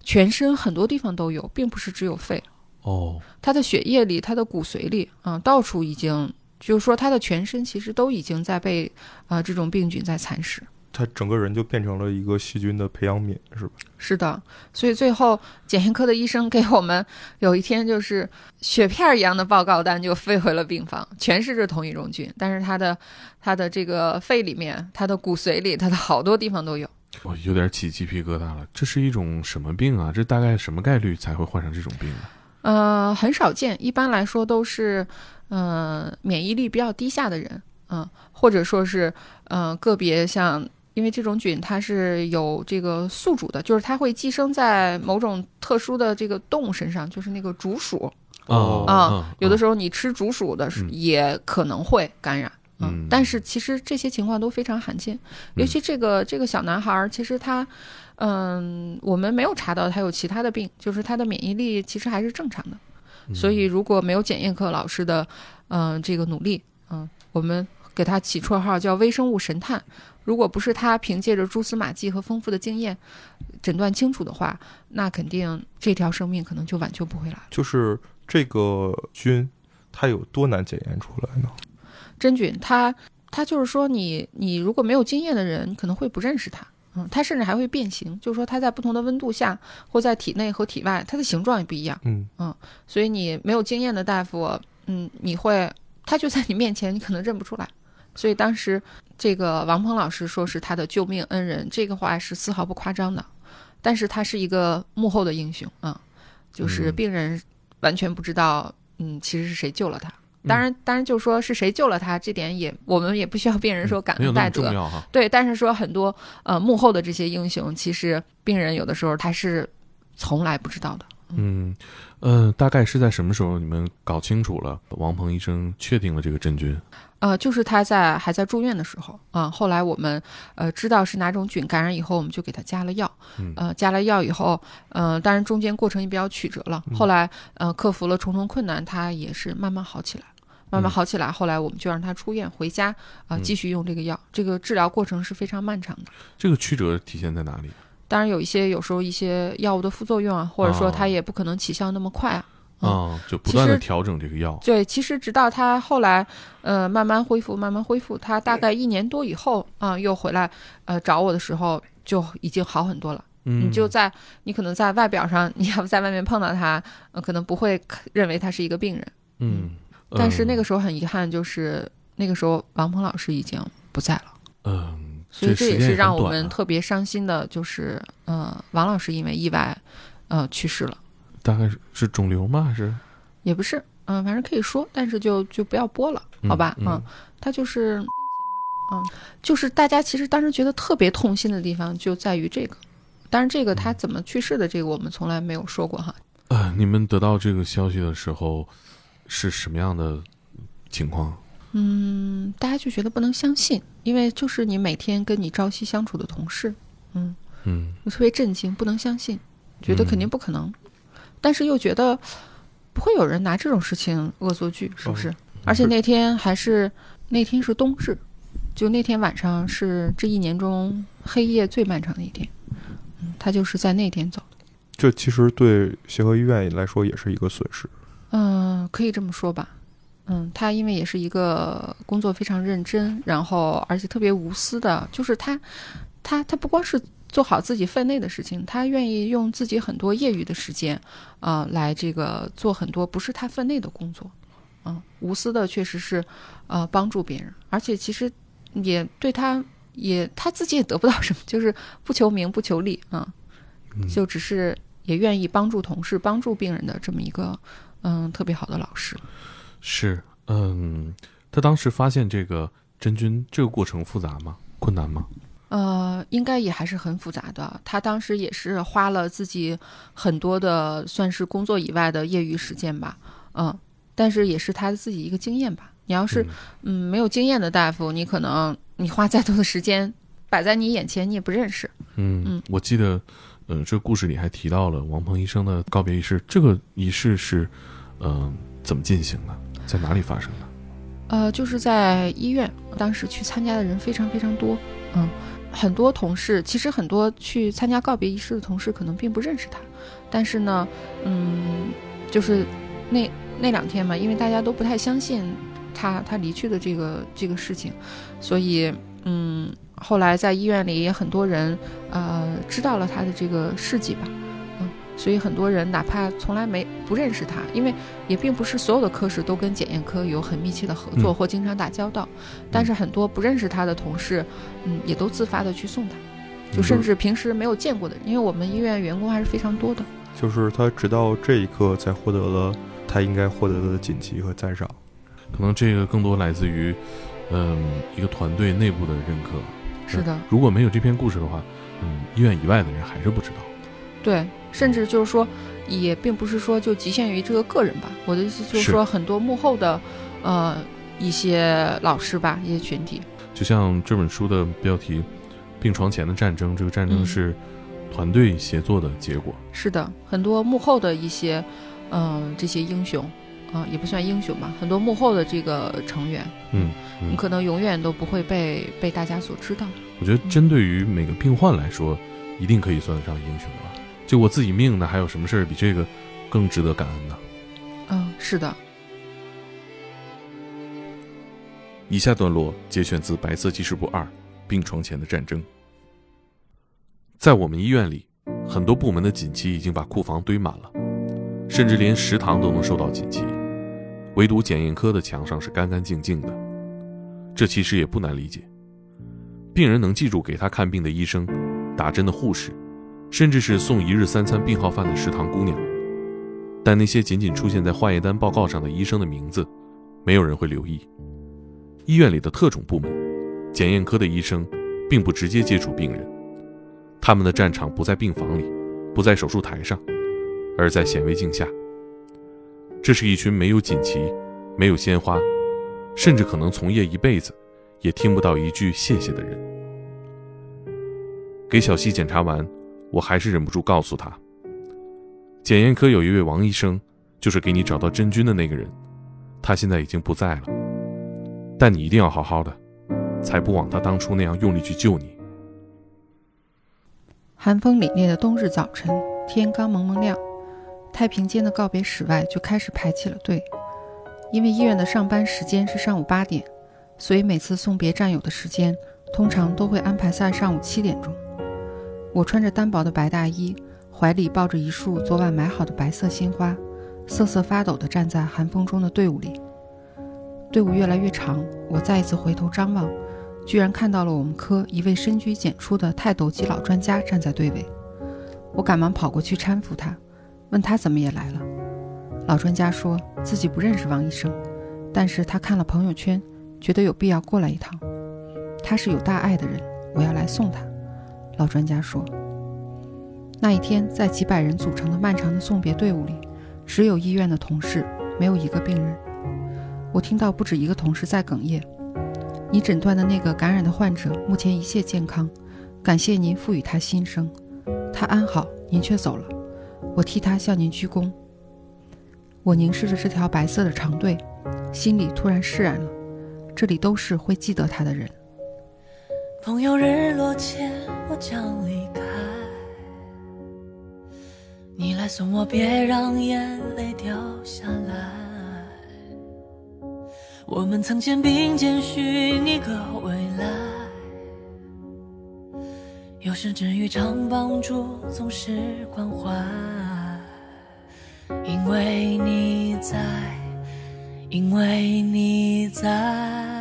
全身很多地方都有，并不是只有肺，哦，他的血液里、他的骨髓里，嗯、到处已经，就是说他的全身其实都已经在被啊、这种病菌在蚕食。他整个人就变成了一个细菌的培养皿，是吧？是的，所以最后检验科的医生给我们有一天就是雪片儿一样的报告单就飞回了病房，全是这同一种菌，但是他的他的这个肺里面、他的骨髓里、他的好多地方都有。我有点起鸡皮疙瘩了。这是一种什么病啊？这大概什么概率才会患上这种病啊？呃，很少见，一般来说都是，呃，免疫力比较低下的人，嗯、或者说是，呃，个别像，因为这种菌它是有这个宿主的，就是它会寄生在某种特殊的这个动物身上，就是那个竹鼠哦啊、有的时时候你吃竹鼠的时嗯也可能会感染。嗯但是其实这些情况都非常罕见，尤其这个这个小男孩儿，其实他，嗯，我们没有查到他有其他的病，就是他的免疫力其实还是正常的。嗯所以如果没有检验课老师的，嗯、这个努力，嗯、我们给他起绰号叫微生物神探。如果不是他凭借着蛛丝马迹和丰富的经验诊断清楚的话，那肯定这条生命可能就挽救不回来了。就是这个菌，它有多难检验出来呢？真菌，它它就是说你你如果没有经验的人，你可能会不认识它。嗯，它甚至还会变形，就是说它在不同的温度下或在体内和体外，它的形状也不一样。嗯嗯，所以你没有经验的大夫，嗯，你会他就在你面前，你可能认不出来。所以当时这个王鹏老师说是他的救命恩人，这个话是丝毫不夸张的。但是他是一个幕后的英雄啊、就是嗯病人完全不知道，嗯，其实是谁救了他。当然，当然就说是谁救了他，这点也我们也不需要病人说感恩戴德。重要哈。对，但是说很多呃幕后的这些英雄，其实病人有的时候他是从来不知道的。嗯，呃，大概是在什么时候你们搞清楚了？王鹏医生确定了这个真菌。呃，就是他在还在住院的时候啊、后来我们呃知道是哪种菌感染以后，我们就给他加了药。嗯呃，加了药以后，呃，当然中间过程也比较曲折了。后来呃克服了重重困难，他也是慢慢好起来。慢慢嗯好起来。后来我们就让他出院回家啊、嗯继续用这个药。这个治疗过程是非常漫长的。这个曲折体现在哪里？当然有一些有时候一些药物的副作用啊，或者说它哦也不可能起效那么快啊。嗯啊，就不断的调整这个药。对，其实直到他后来，呃，慢慢恢复，慢慢恢复，他大概一年多以后啊、又回来，呃，找我的时候就已经好很多了。嗯，你就在你可能在外表上，你要不在外面碰到他，呃，可能不会认为他是一个病人。嗯，但是那个嗯时候很遗憾，就是那个时候王鹏老师已经不在了，嗯，所以这也是让我们特别伤心的，就是呃，王老师因为意外，呃，去世了。大概是是肿瘤吗？还是也不是，嗯、反正可以说，但是就就不要播了，好吧？嗯嗯，他就是，嗯，就是大家其实当时觉得特别痛心的地方就在于这个，当然这个他怎么去世的，这个我们从来没有说过哈。呃，你们得到这个消息的时候是什么样的情况？嗯，大家就觉得不能相信，因为就是你每天跟你朝夕相处的同事，嗯，嗯就特别震惊，不能相信，觉得肯定不可能，但是又觉得不会有人拿这种事情恶作剧，是不是？而且那天还是那天是冬至，就那天晚上是这一年中黑夜最漫长的一天。嗯，他就是在那天走的。这其实对协和医院来说也是一个损失。嗯，可以这么说吧。嗯，他因为也是一个工作非常认真，然后而且特别无私的，就是他，他他不光是做好自己分内的事情，他愿意用自己很多业余的时间，啊、来这个做很多不是他分内的工作。嗯，无私的确实是，呃，帮助别人，而且其实也对他也他自己也得不到什么，就是不求名不求利啊、嗯就只是也愿意帮助同事、帮助病人的这么一个嗯特别好的老师。是，嗯，他当时发现这个真菌这个过程复杂吗？困难吗？呃，应该也还是很复杂的。他当时也是花了自己很多的，算是工作以外的业余时间吧，嗯，但是也是他自己一个经验吧。你要是嗯嗯没有经验的大夫，你可能你花再多的时间摆在你眼前，你也不认识。嗯嗯我记得，呃，这个故事里还提到了王鹏医生的告别仪式。这个仪式是，嗯、怎么进行的？在哪里发生的？呃，就是在医院，当时去参加的人非常非常多，嗯，很多同事，其实很多去参加告别仪式的同事可能并不认识他，但是呢，嗯，就是那那两天嘛，因为大家都不太相信他他离去的这个这个事情，所以嗯，后来在医院里也很多人呃知道了他的这个事迹吧，所以很多人哪怕从来没不认识他，因为也并不是所有的科室都跟检验科有很密切的合作嗯或经常打交道，但是很多不认识他的同事，嗯，也都自发的去送他，就甚至平时没有见过的人，因为我们医院员工还是非常多的。就是他直到这一刻才获得了他应该获得的锦旗和赞赏。可能这个更多来自于，嗯，一个团队内部的认可。是的，如果没有这篇故事的话，嗯，医院以外的人还是不知道。对，甚至就是说，也并不是说就局限于这个个人吧。我的意思就是是说，很多幕后的，呃，一些老师吧，一些群体，就像这本书的标题《病床前的战争》，这个战争嗯是团队协作的结果。是的，很多幕后的一些，嗯、这些英雄，啊、也不算英雄吧，很多幕后的这个成员，嗯嗯，可能永远都不会被被大家所知道。我觉得针对于每个病患来说，一定可以算得上英雄了。就我自己命呢，还有什么事儿比这个更值得感恩呢？嗯，是的，以下段落节选自《白色记事簿二：病床前的战争》。在我们医院里，很多部门的锦旗已经把库房堆满了，甚至连食堂都能收到锦旗，唯独检验科的墙上是干干净净的。这其实也不难理解，病人能记住给他看病的医生、打针的护士，甚至是送一日三餐病号饭的食堂姑娘，但那些仅仅出现在化验单报告上的医生的名字，没有人会留意。医院里的特种部门，检验科的医生，并不直接接触病人，他们的战场不在病房里，不在手术台上，而在显微镜下。这是一群没有锦旗、没有鲜花，甚至可能从业一辈子，也听不到一句谢谢的人。给小西检查完，我还是忍不住告诉他：检验科有一位王医生，就是给你找到真菌的那个人。他现在已经不在了，但你一定要好好的，才不枉他当初那样用力去救你。寒风凛冽的冬日早晨，天刚蒙蒙亮，太平间的告别室外就开始排起了队。因为医院的上班时间是上午八点，所以每次送别战友的时间，通常都会安排在上午七点钟。我穿着单薄的白大衣，怀里抱着一束昨晚买好的白色鲜花，瑟瑟发抖地站在寒风中的队伍里。队伍越来越长，我再一次回头张望。居然看到了我们科一位深居简出的泰斗级老专家站在队尾，我赶忙跑过去搀扶他，问他怎么也来了。老专家说自己不认识王医生，但是他看了朋友圈，觉得有必要过来一趟。他是有大爱的人，我要来送他。老专家说，那一天在几百人组成的漫长的送别队伍里，只有医院的同事，没有一个病人。我听到不止一个同事在哽咽。你诊断的那个感染的患者目前一切健康，感谢您赋予他新生。他安好，您却走了，我替他向您鞠躬。我凝视着这条白色的长队，心里突然释然了。这里都是会记得他的人。朋友，日落前我将离开，你来送我，别让眼泪掉下来。我们曾肩并肩寻一个未来，有时只一场帮助，总是关怀。因为你在，因为你在。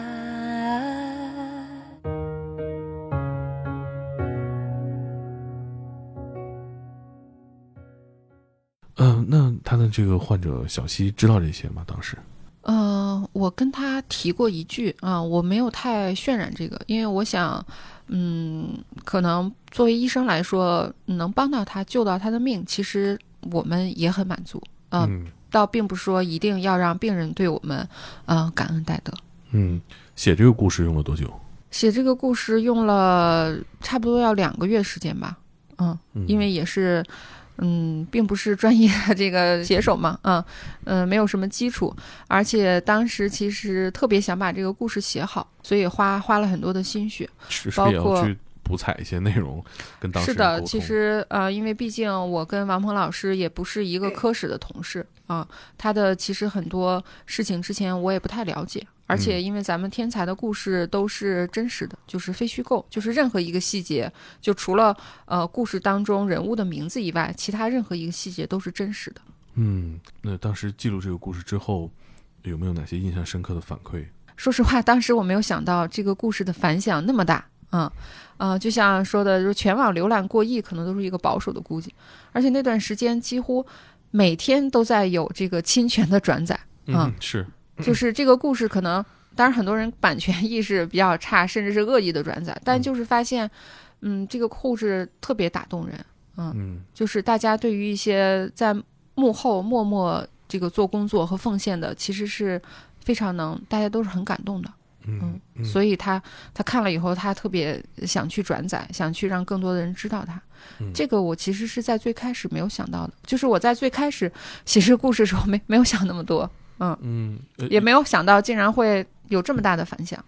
那这个患者小西知道这些吗？当时？嗯，我跟他提过一句啊，我没有太渲染这个，因为我想，嗯，可能作为医生来说，能帮到他救到他的命，其实我们也很满足。嗯，倒并不是说一定要让病人对我们，嗯，感恩戴德。嗯，写这个故事用了多久？写这个故事用了差不多要两个月时间吧。嗯，因为也是。嗯，并不是专业的这个写手嘛，嗯嗯，没有什么基础，而且当时其实特别想把这个故事写好，所以花花了很多的心血，包括去补采一些内容，跟当是的，其实呃，因为毕竟我跟王鹏老师也不是一个科室的同事啊，他的其实很多事情之前我也不太了解。而且，因为咱们天才的故事都是真实的，就是非虚构，就是任何一个细节，就除了呃故事当中人物的名字以外，其他任何一个细节都是真实的。嗯，那当时记录这个故事之后，有没有哪些印象深刻的反馈？说实话，当时我没有想到这个故事的反响那么大。嗯，呃，就像说的，就是全网浏览过亿，可能都是一个保守的估计。而且那段时间几乎每天都在有这个侵权的转载。嗯，是。就是这个故事，可能当然很多人版权意识比较差，甚至是恶意的转载，但就是发现，嗯，这个故事特别打动人，嗯，就是大家对于一些在幕后默默这个做工作和奉献的，其实是非常能，大家都是很感动的，嗯，所以他他看了以后，他特别想去转载，想去让更多的人知道他，这个我其实是在最开始没有想到的，就是我在最开始写这个故事的时候，没没有想那么多。嗯嗯，也没有想到竟然会有这么大的反响，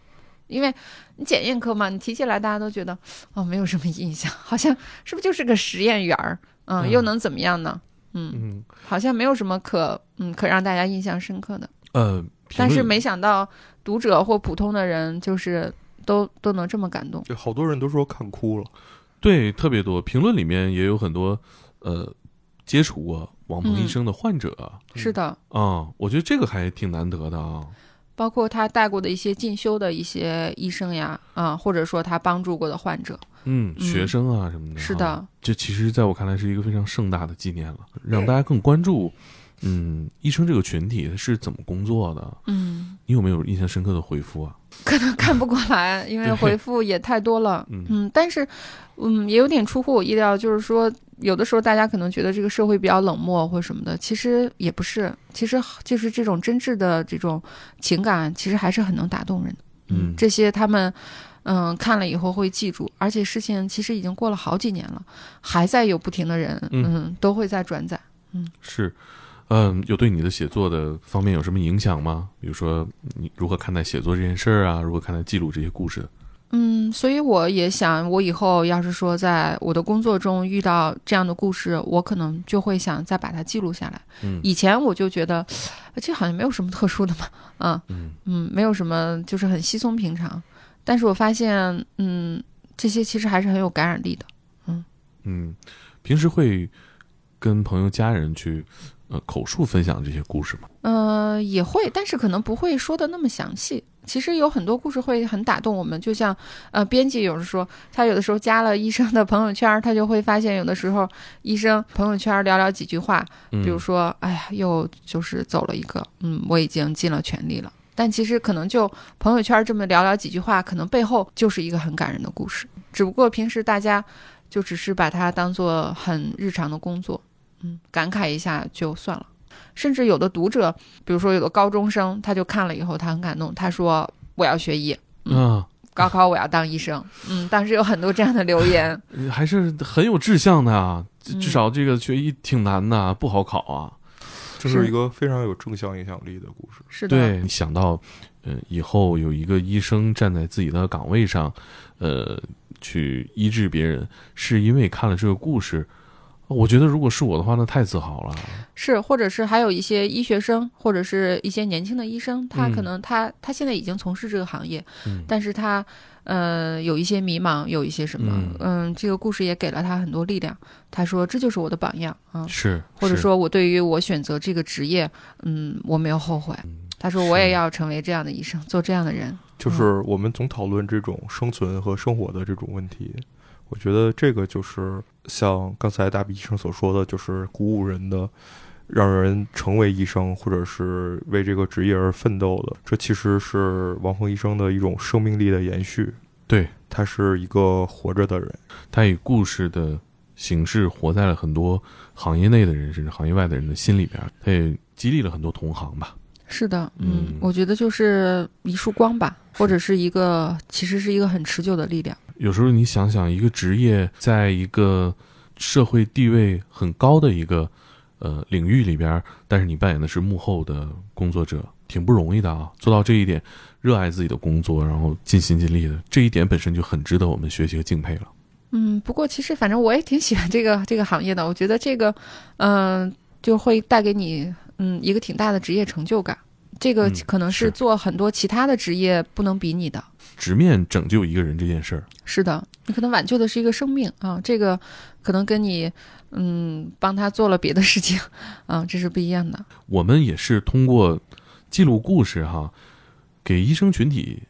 因为你检验科嘛，你提起来大家都觉得哦没有什么印象，好像是不是就是个实验员儿？嗯，又能怎么样呢？嗯嗯，好像没有什么可嗯可让大家印象深刻的。呃，但是没想到读者或普通的人就是都都能这么感动，对，好多人都说看哭了，对，特别多评论里面也有很多呃接触过。王鹏医生的患者是的。啊，我觉得这个还挺难得的啊。包括他带过的一些进修的一些医生呀，啊，或者说他帮助过的患者，嗯，学生啊什么的。是的，这其实在我看来是一个非常盛大的纪念了，让大家更关注，嗯，医生这个群体是怎么工作的。嗯，你有没有印象深刻的回复啊？可能看不过来，因为回复也太多了。嗯，但是，嗯，也有点出乎我意料，就是说。有的时候，大家可能觉得这个社会比较冷漠或什么的，其实也不是，其实就是这种真挚的这种情感，其实还是很能打动人的。嗯，这些他们，嗯，看了以后会记住，而且事情其实已经过了好几年了，还在有不停的人，嗯，都会在转载。嗯，是，嗯，有对你的写作的方面有什么影响吗？比如说你如何看待写作这件事儿啊？如何看待记录这些故事？嗯，所以我也想，我以后要是说在我的工作中遇到这样的故事，我可能就会想再把它记录下来。嗯以前我就觉得，呃这好像没有什么特殊的嘛，啊，嗯嗯，没有什么，就是很稀松平常。但是我发现，嗯，这些其实还是很有感染力的。嗯嗯，平时会跟朋友、家人去呃口述分享这些故事吗？呃，也会，但是可能不会说的那么详细。其实有很多故事会很打动我们，就像呃，编辑有时说，他有的时候加了医生的朋友圈，他就会发现有的时候医生朋友圈聊聊几句话，嗯，比如说，哎呀，又就是走了一个，嗯，我已经尽了全力了。但其实可能就朋友圈这么聊聊几句话，可能背后就是一个很感人的故事。只不过平时大家就只是把它当做很日常的工作，嗯，感慨一下就算了。甚至有的读者，比如说有的高中生，他就看了以后，他很感动，他说我要学医，嗯，高考我要当医生。嗯，当时有很多这样的留言。还是很有志向的啊。至少这个学医挺难的，不好考啊。这是一个非常有正向影响力的故事。是的，对你想到，呃，以后有一个医生站在自己的岗位上，呃，去医治别人，是因为看了这个故事。我觉得如果是我的话，那太自豪了。是，或者是还有一些医学生，或者是一些年轻的医生，他嗯可能他、他现在已经从事这个行业，嗯但是他呃有一些迷茫，有一些什么，嗯嗯这个故事也给了他很多力量。他说这就是我的榜样啊，是，或者，说我对于我选择这个职业，嗯，我没有后悔。嗯他说我也要成为这样的医生，做这样的人。就是我们总讨论这种生存和生活的这种问题，我觉得这个就是像刚才大比医生所说的，就是鼓舞人的，让人成为医生或者是为这个职业而奋斗的。这其实是王峰医生的一种生命力的延续。对，他是一个活着的人。他以故事的形式活在了很多行业内的人甚至行业外的人的心里边，他也激励了很多同行吧。是的，嗯嗯，我觉得就是一束光吧，或者是一个，其实是一个很持久的力量。有时候你想想，一个职业在一个社会地位很高的一个呃领域里边儿，但是你扮演的是幕后的工作者，挺不容易的啊。做到这一点，热爱自己的工作，然后尽心尽力的，这一点本身就很值得我们学习和敬佩了。嗯，不过其实反正我也挺喜欢这个这个行业的，我觉得这个，嗯、就会带给你嗯一个挺大的职业成就感。这个嗯可能是是做很多其他的职业不能比拟的。直面拯救一个人这件事儿，是的，你可能挽救的是一个生命啊，这个可能跟你嗯帮他做了别的事情啊，这是不一样的。我们也是通过记录故事哈，给医生群体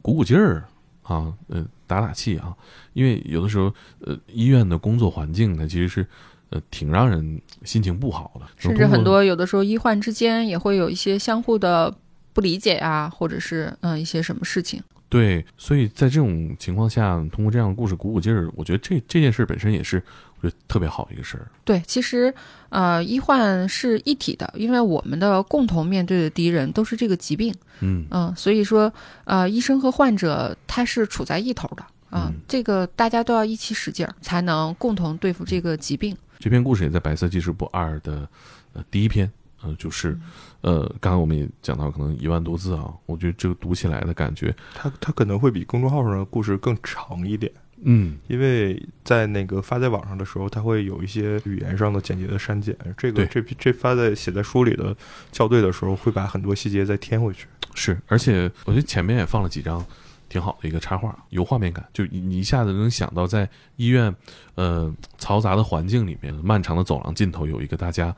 鼓鼓劲儿啊，呃，打打气啊。因为有的时候，呃，医院的工作环境呢，其实是呃挺让人心情不好的，甚至很多有的时候医患之间也会有一些相互的不理解啊，或者是嗯、呃一些什么事情。对，所以在这种情况下，通过这样的故事鼓鼓劲儿，我觉得这这件事本身也是我觉得特别好一个事儿。对，其实呃医患是一体的，因为我们的共同面对的敌人都是这个疾病。嗯嗯，所以说，呃，医生和患者他是处在一头的啊、嗯这个大家都要一起使劲儿，才能共同对付这个疾病。这篇故事也在《白色记事簿二》的呃第一篇，呃，就是呃，刚刚我们也讲到，可能一万多字啊，我觉得这个读起来的感觉，它它可能会比公众号上的故事更长一点。嗯，因为在那个发在网上的时候，它会有一些语言上的简洁的删减。这个这这发在写在书里的校对的时候，会把很多细节再添回去。是，而且我觉得前面也放了几张挺好的一个插画，有画面感，就你你一下子能想到在医院呃嘈杂的环境里面，漫长的走廊尽头有一个大家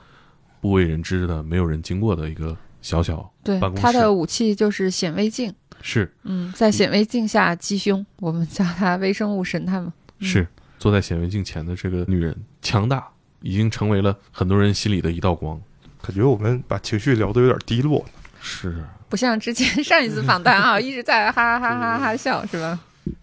不为人知的、没有人经过的一个小小对办，公他的武器就是显微镜。是嗯，在显微镜下击胸，我们叫他微生物神探嘛。嗯是坐在显微镜前的这个女人强大，已经成为了很多人心里的一道光。感觉我们把情绪聊得有点低落。是，不像之前上一次访谈啊，一直在哈哈哈哈哈笑，是吧？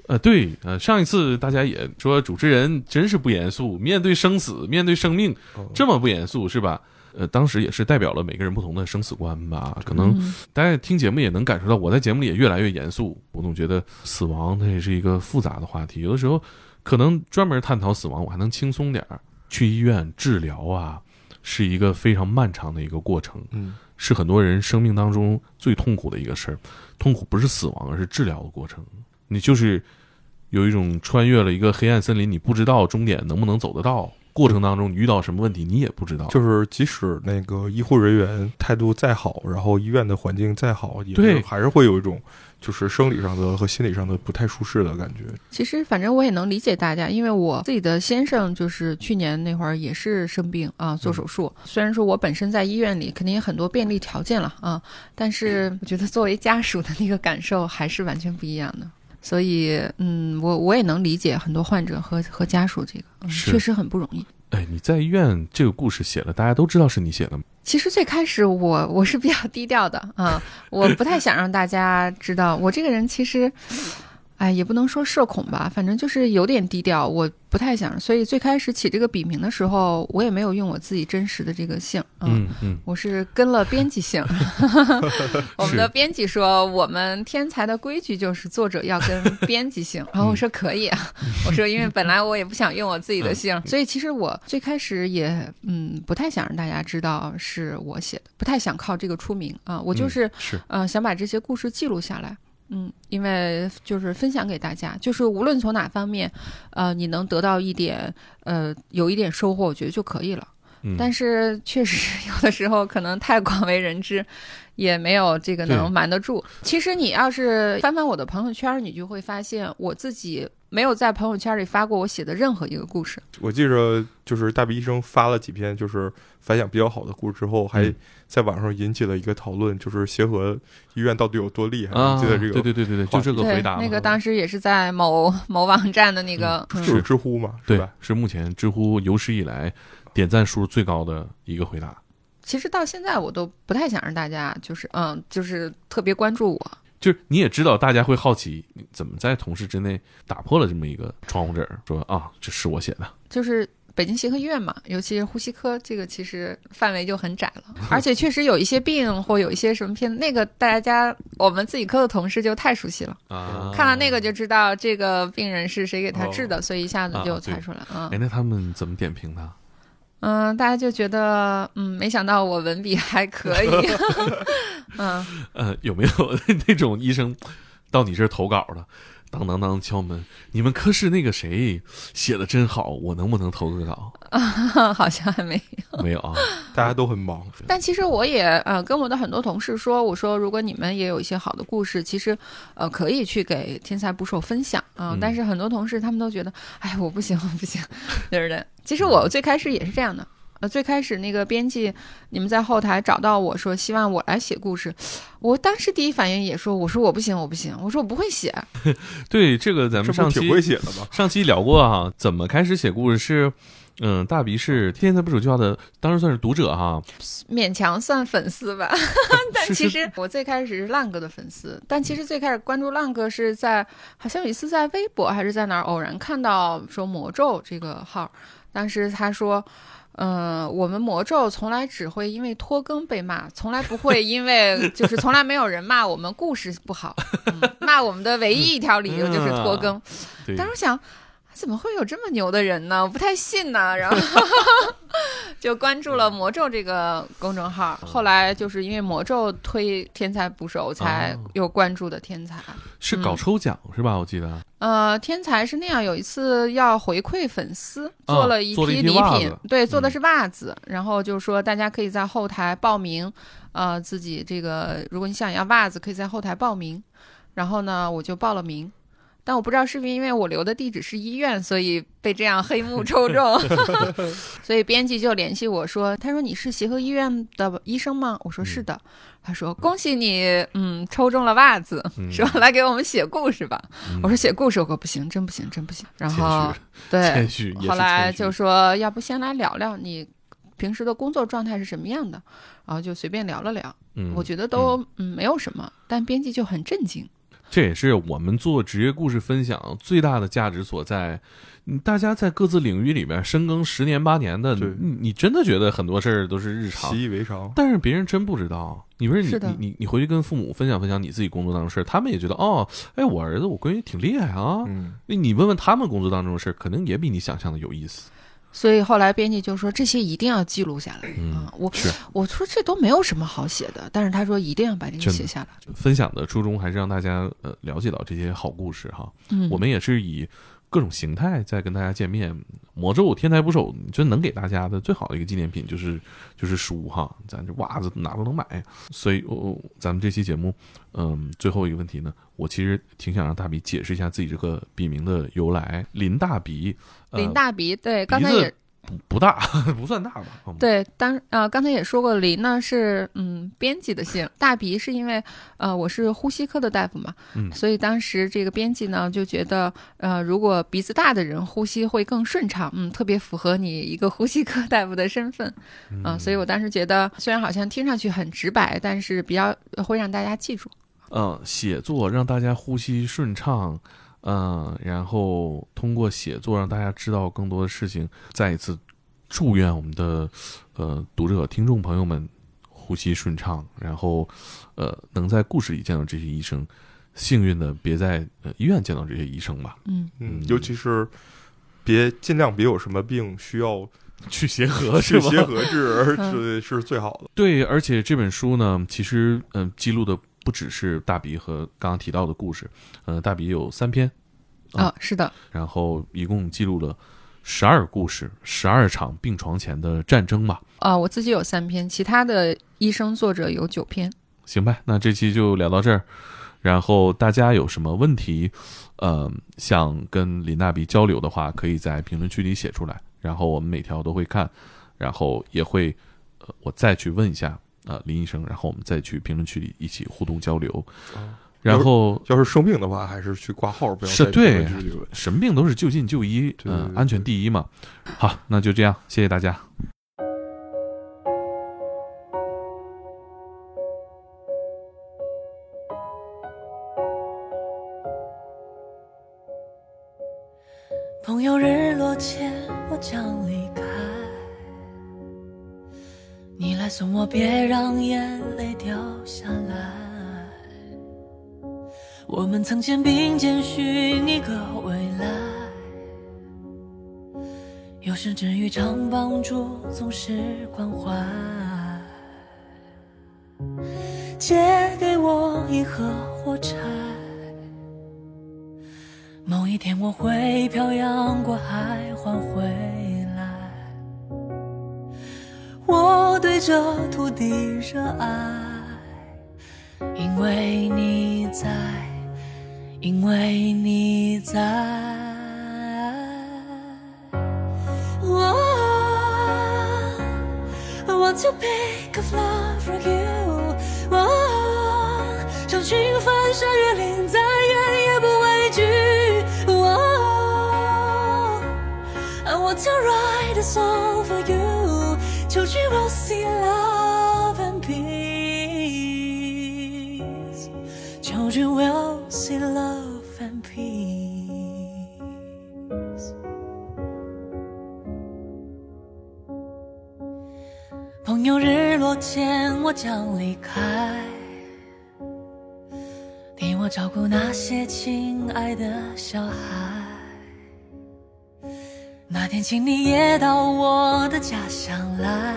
呃，对，呃，上一次大家也说主持人真是不严肃，面对生死，面对生命哦这么不严肃，是吧？呃，当时也是代表了每个人不同的生死观吧。可能嗯大家听节目也能感受到，我在节目里也越来越严肃。我总觉得死亡它也是一个复杂的话题，有的时候可能专门探讨死亡，我还能轻松点儿。去医院治疗啊，是一个非常漫长的一个过程，嗯是很多人生命当中最痛苦的一个事儿。痛苦不是死亡，而是治疗的过程。你就是有一种穿越了一个黑暗森林，你不知道终点能不能走得到，过程当中你遇到什么问题你也不知道。就是即使那个医护人员态度再好，然后医院的环境再好，也还是会有一种就是生理上的和心理上的不太舒适的感觉。其实反正我也能理解大家，因为我自己的先生就是去年那会儿也是生病啊，做手术。虽然说我本身在医院里肯定有很多便利条件了啊，但是 我觉得作为家属的那个感受还是完全不一样的。所以，嗯，我我也能理解很多患者和和家属这个，嗯，确实很不容易。哎，你在医院这个故事写了，大家都知道是你写的吗？其实最开始我 我是比较低调的啊，我不太想让大家知道我这个人其实，哎，也不能说社恐吧，反正就是有点低调，我不太想。所以最开始起这个笔名的时候，我也没有用我自己真实的这个姓，嗯嗯，我是跟了编辑姓。我们的编辑说，我们天才的规矩就是作者要跟编辑姓。然后我说可以啊，我说 因为本来我也不想用我自己的姓，所以其实我最开始也嗯不太想让大家知道是我写的，不太想靠这个出名啊。我就是、是呃想把这些故事记录下来。嗯，因为就是分享给大家，就是无论从哪方面，呃，你能得到一点，呃，有一点收获，我觉得就可以了。嗯，但是确实 有的时候可能太广为人知，也没有这个能瞒得住。其实你要是翻翻我的朋友圈，你就会发现我自己没有在朋友圈里发过我写的任何一个故事。我记着，就是大鼻医生发了几篇就是反响比较好的故事之后，还嗯在网上引起了一个讨论，就是协和医院到底有多厉害？啊，你记得这个？对对对对对，就这个回答，嘛，那个当时也是在某某网站的那个，嗯是知乎嘛，对吧？，是目前知乎有史以来点赞数最高的一个回答。其实到现在我都不太想让大家就是嗯，就是特别关注我。就是你也知道，大家会好奇怎么在同事之内打破了这么一个窗户纸，说啊，这是我写的。就是北京协和医院嘛，尤其是呼吸科，这个其实范围就很窄了，而且确实有一些病或有一些什么片，那个大家我们自己科的同事就太熟悉了，啊。看了那个就知道这个病人是谁给他治的，所以一下子就猜出来啊哎，。那他们怎么点评他？嗯，大家就觉得嗯，没想到我文笔还可以，嗯，呃，有没有 那种医生到你这儿投稿的，当当当敲门，你们科室那个谁写的真好，我能不能投个稿？啊 好像还没有没有啊，大家都很忙，但其实我也呃跟我的很多同事说，我说如果你们也有一些好的故事，其实呃可以去给天才捕手分享啊、嗯但是很多同事他们都觉得，哎，我不行，我不行，对不对？其实我最开始也是这样的。呃，最开始那个编辑，你们在后台找到我说希望我来写故事，我当时第一反应也说，我说我不行，我不行，我说我不会写，对这个咱们上期会写的吗？上期聊过哈、怎么开始写故事是。嗯，大鼻是天才不手教的，当时算是读者哈。勉强算粉丝吧。但其实我最开始是浪哥的粉丝，但其实最开始关注浪哥是在好像有一次在微博还是在哪儿偶然看到说魔咒这个号，当时他说。嗯，我们魔咒从来只会因为拖更被骂，从来不会因为就是从来没有人骂我们故事不好，嗯、骂我们的唯一一条理由就是拖更。对，当时我想，怎么会有这么牛的人呢？我不太信呢。然后 就关注了魔咒这个公众号，后来就是因为魔咒推天才捕手，才哦有关注的天才。是搞抽奖、是吧？我记得呃，天才是那样，有一次要回馈粉丝，啊做了一批礼品，对，做的嗯是袜子，然后就说大家可以在后台报名，呃，自己这个如果你想要袜子，可以在后台报名。然后呢，我就报了名，但我不知道是不是因为我留的地址是医院，所以被这样黑幕抽中 所以编辑就联系我说，他说你是协和医院的医生吗？我说是的，他说恭喜你，嗯，抽中了袜子，嗯说来给我们写故事吧。嗯我说写故事，我可不行，真不行，真不行。然后，对后来就说要不先来聊聊你平时的工作状态是什么样的，然后就随便聊了聊。嗯，我觉得都嗯没有什么，但编辑就很震惊。这也是我们做职业故事分享最大的价值所在。嗯大家在各自领域里边深耕十年八年的，你你真的觉得很多事儿都是日常，习以为常。但是别人真不知道。你不是你是你你你回去跟父母分享分享你自己工作当中的事儿，他们也觉得哦，哎，我儿子我闺女挺厉害啊。嗯，你问问他们工作当中的事儿，可能也比你想象的有意思。所以后来编辑就说这些一定要记录下来嗯啊。我我说这都没有什么好写的，但是他说一定要把这个写下来。分享的初衷还是让大家呃了解到这些好故事哈。嗯，我们也是以各种形态在跟大家见面。魔咒天才捕手，你真能给大家的最好的一个纪念品就是就是书哈，咱这袜子哪都能买。所以，我、咱们这期节目，嗯，最后一个问题呢，我其实挺想让大笔解释一下自己这个笔名的由来。林大鼻，呃、林大鼻，对，刚才也不不大，不算大吧？嗯，对，当呃刚才也说过，林呢是嗯编辑的姓，大鼻是因为呃我是呼吸科的大夫嘛，嗯所以当时这个编辑呢就觉得呃如果鼻子大的人呼吸会更顺畅，嗯，特别符合你一个呼吸科大夫的身份，嗯、所以我当时觉得虽然好像听上去很直白，但是比较会让大家记住。嗯，写作让大家呼吸顺畅，嗯、然后通过写作让大家知道更多的事情。再一次祝愿我们的呃读者、听众朋友们呼吸顺畅，然后呃能在故事里见到这些医生，幸运的别在呃医院见到这些医生吧，嗯，嗯，尤其是别尽量别有什么病需要去协和 是吧？去协和治，嗯是是最好的。对，而且这本书呢，其实嗯、记录的不只是大鼻和刚刚提到的故事，呃，大鼻有三篇。啊啊、是的，然后一共记录了十二故事，十二场病床前的战争吧。啊、我自己有三篇，其他的医生作者有九篇。行吧，那这期就聊到这儿。然后大家有什么问题，呃，想跟李大鼻交流的话，可以在评论区里写出来，然后我们每条都会看，然后也会，呃，我再去问一下，呃，林医生，然后我们再去评论区里一起互动交流。然后要是生病的话，还是去挂号，不要是对什么病都是就近就医，嗯、安全第一嘛。好，那就这样，谢谢大家。让眼泪掉下来。我们曾肩并肩寻一个未来，有时只于常帮助，总是关怀。借给我一盒火柴。某一天我会漂洋过海还回这土地热爱，因为你在，因为你在。我 I want to pick a flower for you，我想去翻山越岭，再远也不畏惧。I want to write a song for you. Children will see love and peace. Children will see love and peace. 朋友日落前，我将离开，替我照顾那些亲爱的小孩。那天，请你也到我的家乡来，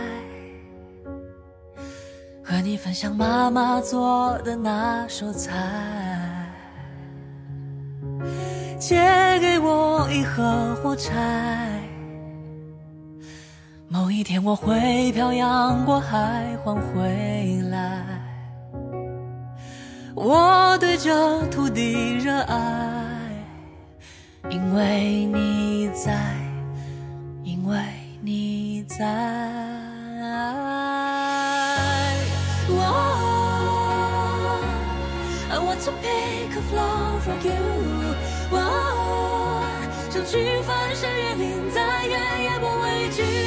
和你分享妈妈做的那手菜。借给我一盒火柴，某一天我会漂洋过海还回来。我对这土地热爱，因为你在。因为你在。我 I want to pick a flower for you。我想去翻山越岭，再远也不畏惧。